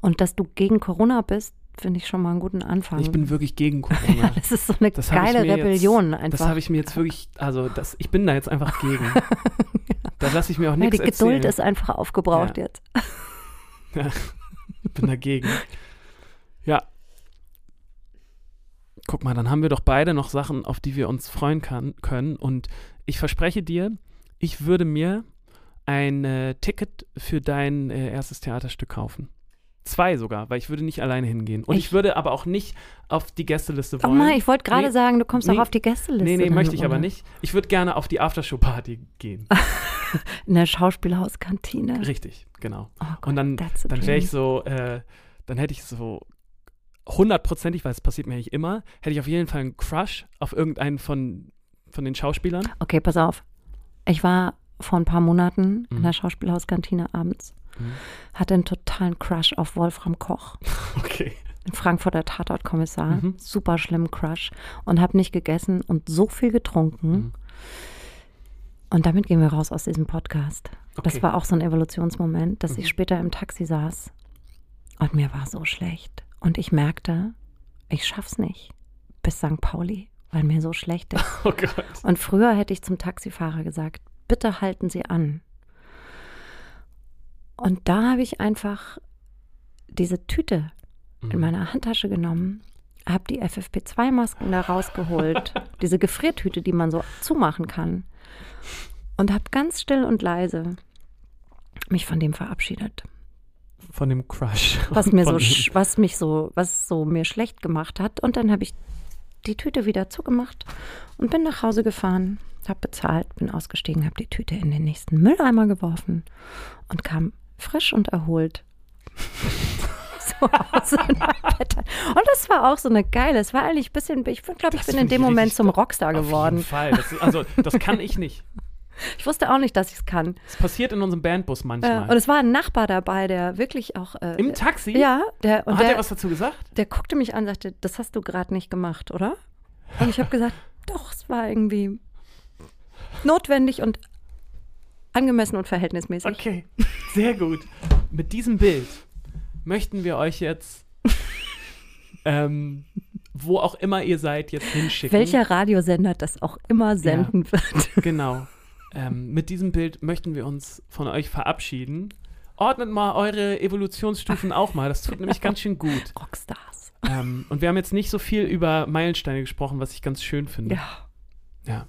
Speaker 1: Und dass du gegen Corona bist, finde ich schon mal einen guten Anfang.
Speaker 2: Ich bin wirklich gegen
Speaker 1: ja,
Speaker 2: Corona.
Speaker 1: das ist so eine
Speaker 2: Das
Speaker 1: geile
Speaker 2: mir jetzt-
Speaker 1: Rebellion
Speaker 2: Das
Speaker 1: einfach.
Speaker 2: habe ich mir jetzt wirklich, also das, ich bin da jetzt einfach gegen. Da lasse ich mir auch
Speaker 1: ja,
Speaker 2: nichts
Speaker 1: die Geduld
Speaker 2: erzählen.
Speaker 1: ist einfach aufgebraucht
Speaker 2: Ja. Bin dagegen. Ja. Guck mal, dann haben wir doch beide noch Sachen, auf die wir uns freuen kann, können. Und ich verspreche dir, ich würde mir ein äh, Ticket für dein äh, erstes Theaterstück kaufen. Zwei sogar, weil ich würde nicht alleine hingehen. Und ich,
Speaker 1: Ich-
Speaker 2: würde aber auch nicht auf die Gästeliste
Speaker 1: Oh
Speaker 2: wollen.
Speaker 1: Mann, ich wollte gerade
Speaker 2: Nee,
Speaker 1: sagen, du kommst
Speaker 2: nee,
Speaker 1: auch auf die Gästeliste.
Speaker 2: nee, nee, möchte ich aber
Speaker 1: oder?
Speaker 2: nicht. Ich würde gerne auf die Aftershow-Party gehen.
Speaker 1: In der Schauspielhauskantine.
Speaker 2: Richtig, genau.
Speaker 1: Oh Gott,
Speaker 2: Und dann, dann wäre ich so, äh, dann hätte ich so hundertprozentig, weil es passiert mir eigentlich immer, hätte ich auf jeden Fall einen Crush auf irgendeinen von, von den Schauspielern.
Speaker 1: Okay, pass auf. Ich war vor ein paar Monaten in
Speaker 2: Mhm.
Speaker 1: der Schauspielhauskantine abends,
Speaker 2: Mhm.
Speaker 1: hatte einen totalen Crush auf Wolfram Koch,
Speaker 2: Okay.
Speaker 1: ein Frankfurter Tatortkommissar.
Speaker 2: Mhm.
Speaker 1: Super schlimmen Crush und habe nicht gegessen und so viel getrunken.
Speaker 2: Mhm.
Speaker 1: Und damit gehen wir raus aus diesem Podcast. Das
Speaker 2: Okay.
Speaker 1: war auch so ein Evolutionsmoment, dass
Speaker 2: Mhm.
Speaker 1: ich später im Taxi saß und mir war so schlecht. Und ich merkte, ich schaff's nicht bis St. Pauli, weil mir so schlecht ist.
Speaker 2: Oh Gott.
Speaker 1: Und früher hätte ich zum Taxifahrer gesagt, bitte halten Sie an. Und da habe ich einfach diese Tüte in
Speaker 2: Mhm.
Speaker 1: meiner Handtasche genommen, habe die FFP2-Masken da rausgeholt, diese Gefriertüte, die man so zumachen kann, und habe ganz still und leise mich von dem verabschiedet,
Speaker 2: Von dem Crush.
Speaker 1: was mir
Speaker 2: Von
Speaker 1: so, was mich so, was so mir schlecht gemacht hat. Und dann habe ich die Tüte wieder zugemacht und bin nach Hause gefahren, habe bezahlt, bin ausgestiegen, habe die Tüte in den nächsten Mülleimer geworfen und kam frisch und erholt. Und das war auch so eine geile, es war eigentlich ein bisschen, ich glaube, ich
Speaker 2: Das
Speaker 1: bin in dem Moment zum. Rockstar
Speaker 2: Auf
Speaker 1: geworden.
Speaker 2: jeden Fall. Das, also, das kann ich nicht.
Speaker 1: Ich wusste auch nicht, dass ich es kann.
Speaker 2: Das passiert in unserem Bandbus
Speaker 1: Äh,
Speaker 2: manchmal.
Speaker 1: und es war ein Nachbar dabei, der wirklich auch. Äh,
Speaker 2: Im Taxi?
Speaker 1: Ja, der, und
Speaker 2: Hat
Speaker 1: der,
Speaker 2: er was dazu gesagt?
Speaker 1: der guckte mich an und sagte, das hast du gerade nicht gemacht, oder? Und ich habe gesagt, doch, es war irgendwie notwendig und angemessen und verhältnismäßig.
Speaker 2: Okay, sehr gut. Mit diesem Bild möchten wir euch jetzt, ähm, wo auch immer ihr seid, jetzt hinschicken.
Speaker 1: Welcher Radiosender das auch immer senden wird.
Speaker 2: Genau. Ähm, mit diesem Bild möchten wir uns von euch verabschieden. Ordnet mal eure Evolutionsstufen auch mal. Das tut nämlich ganz schön gut.
Speaker 1: Rockstars.
Speaker 2: Ähm, und wir haben jetzt nicht so viel über Meilensteine gesprochen, was ich ganz schön finde.
Speaker 1: Ja,
Speaker 2: Ja.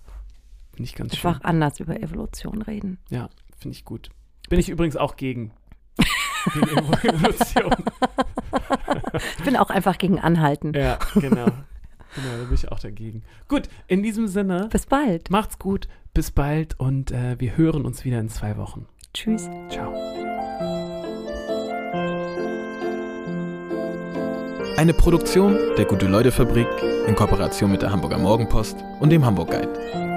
Speaker 2: Finde ich ganz schön.
Speaker 1: einfach anders über Evolution reden.
Speaker 2: Ja, finde ich gut. Bin ich übrigens auch gegen. gegen Evo- Evolution.
Speaker 1: Ich bin auch einfach gegen Anhalten.
Speaker 2: Ja, genau. Genau, da bin ich auch dagegen. Gut, in diesem Sinne,
Speaker 1: Bis bald.
Speaker 2: macht's gut, bis bald und äh, wir hören uns wieder in zwei Wochen.
Speaker 1: Tschüss.
Speaker 2: Ciao.
Speaker 3: Eine Produktion der Gute-Leute-Fabrik in Kooperation mit der Hamburger Morgenpost und dem Hamburg Guide.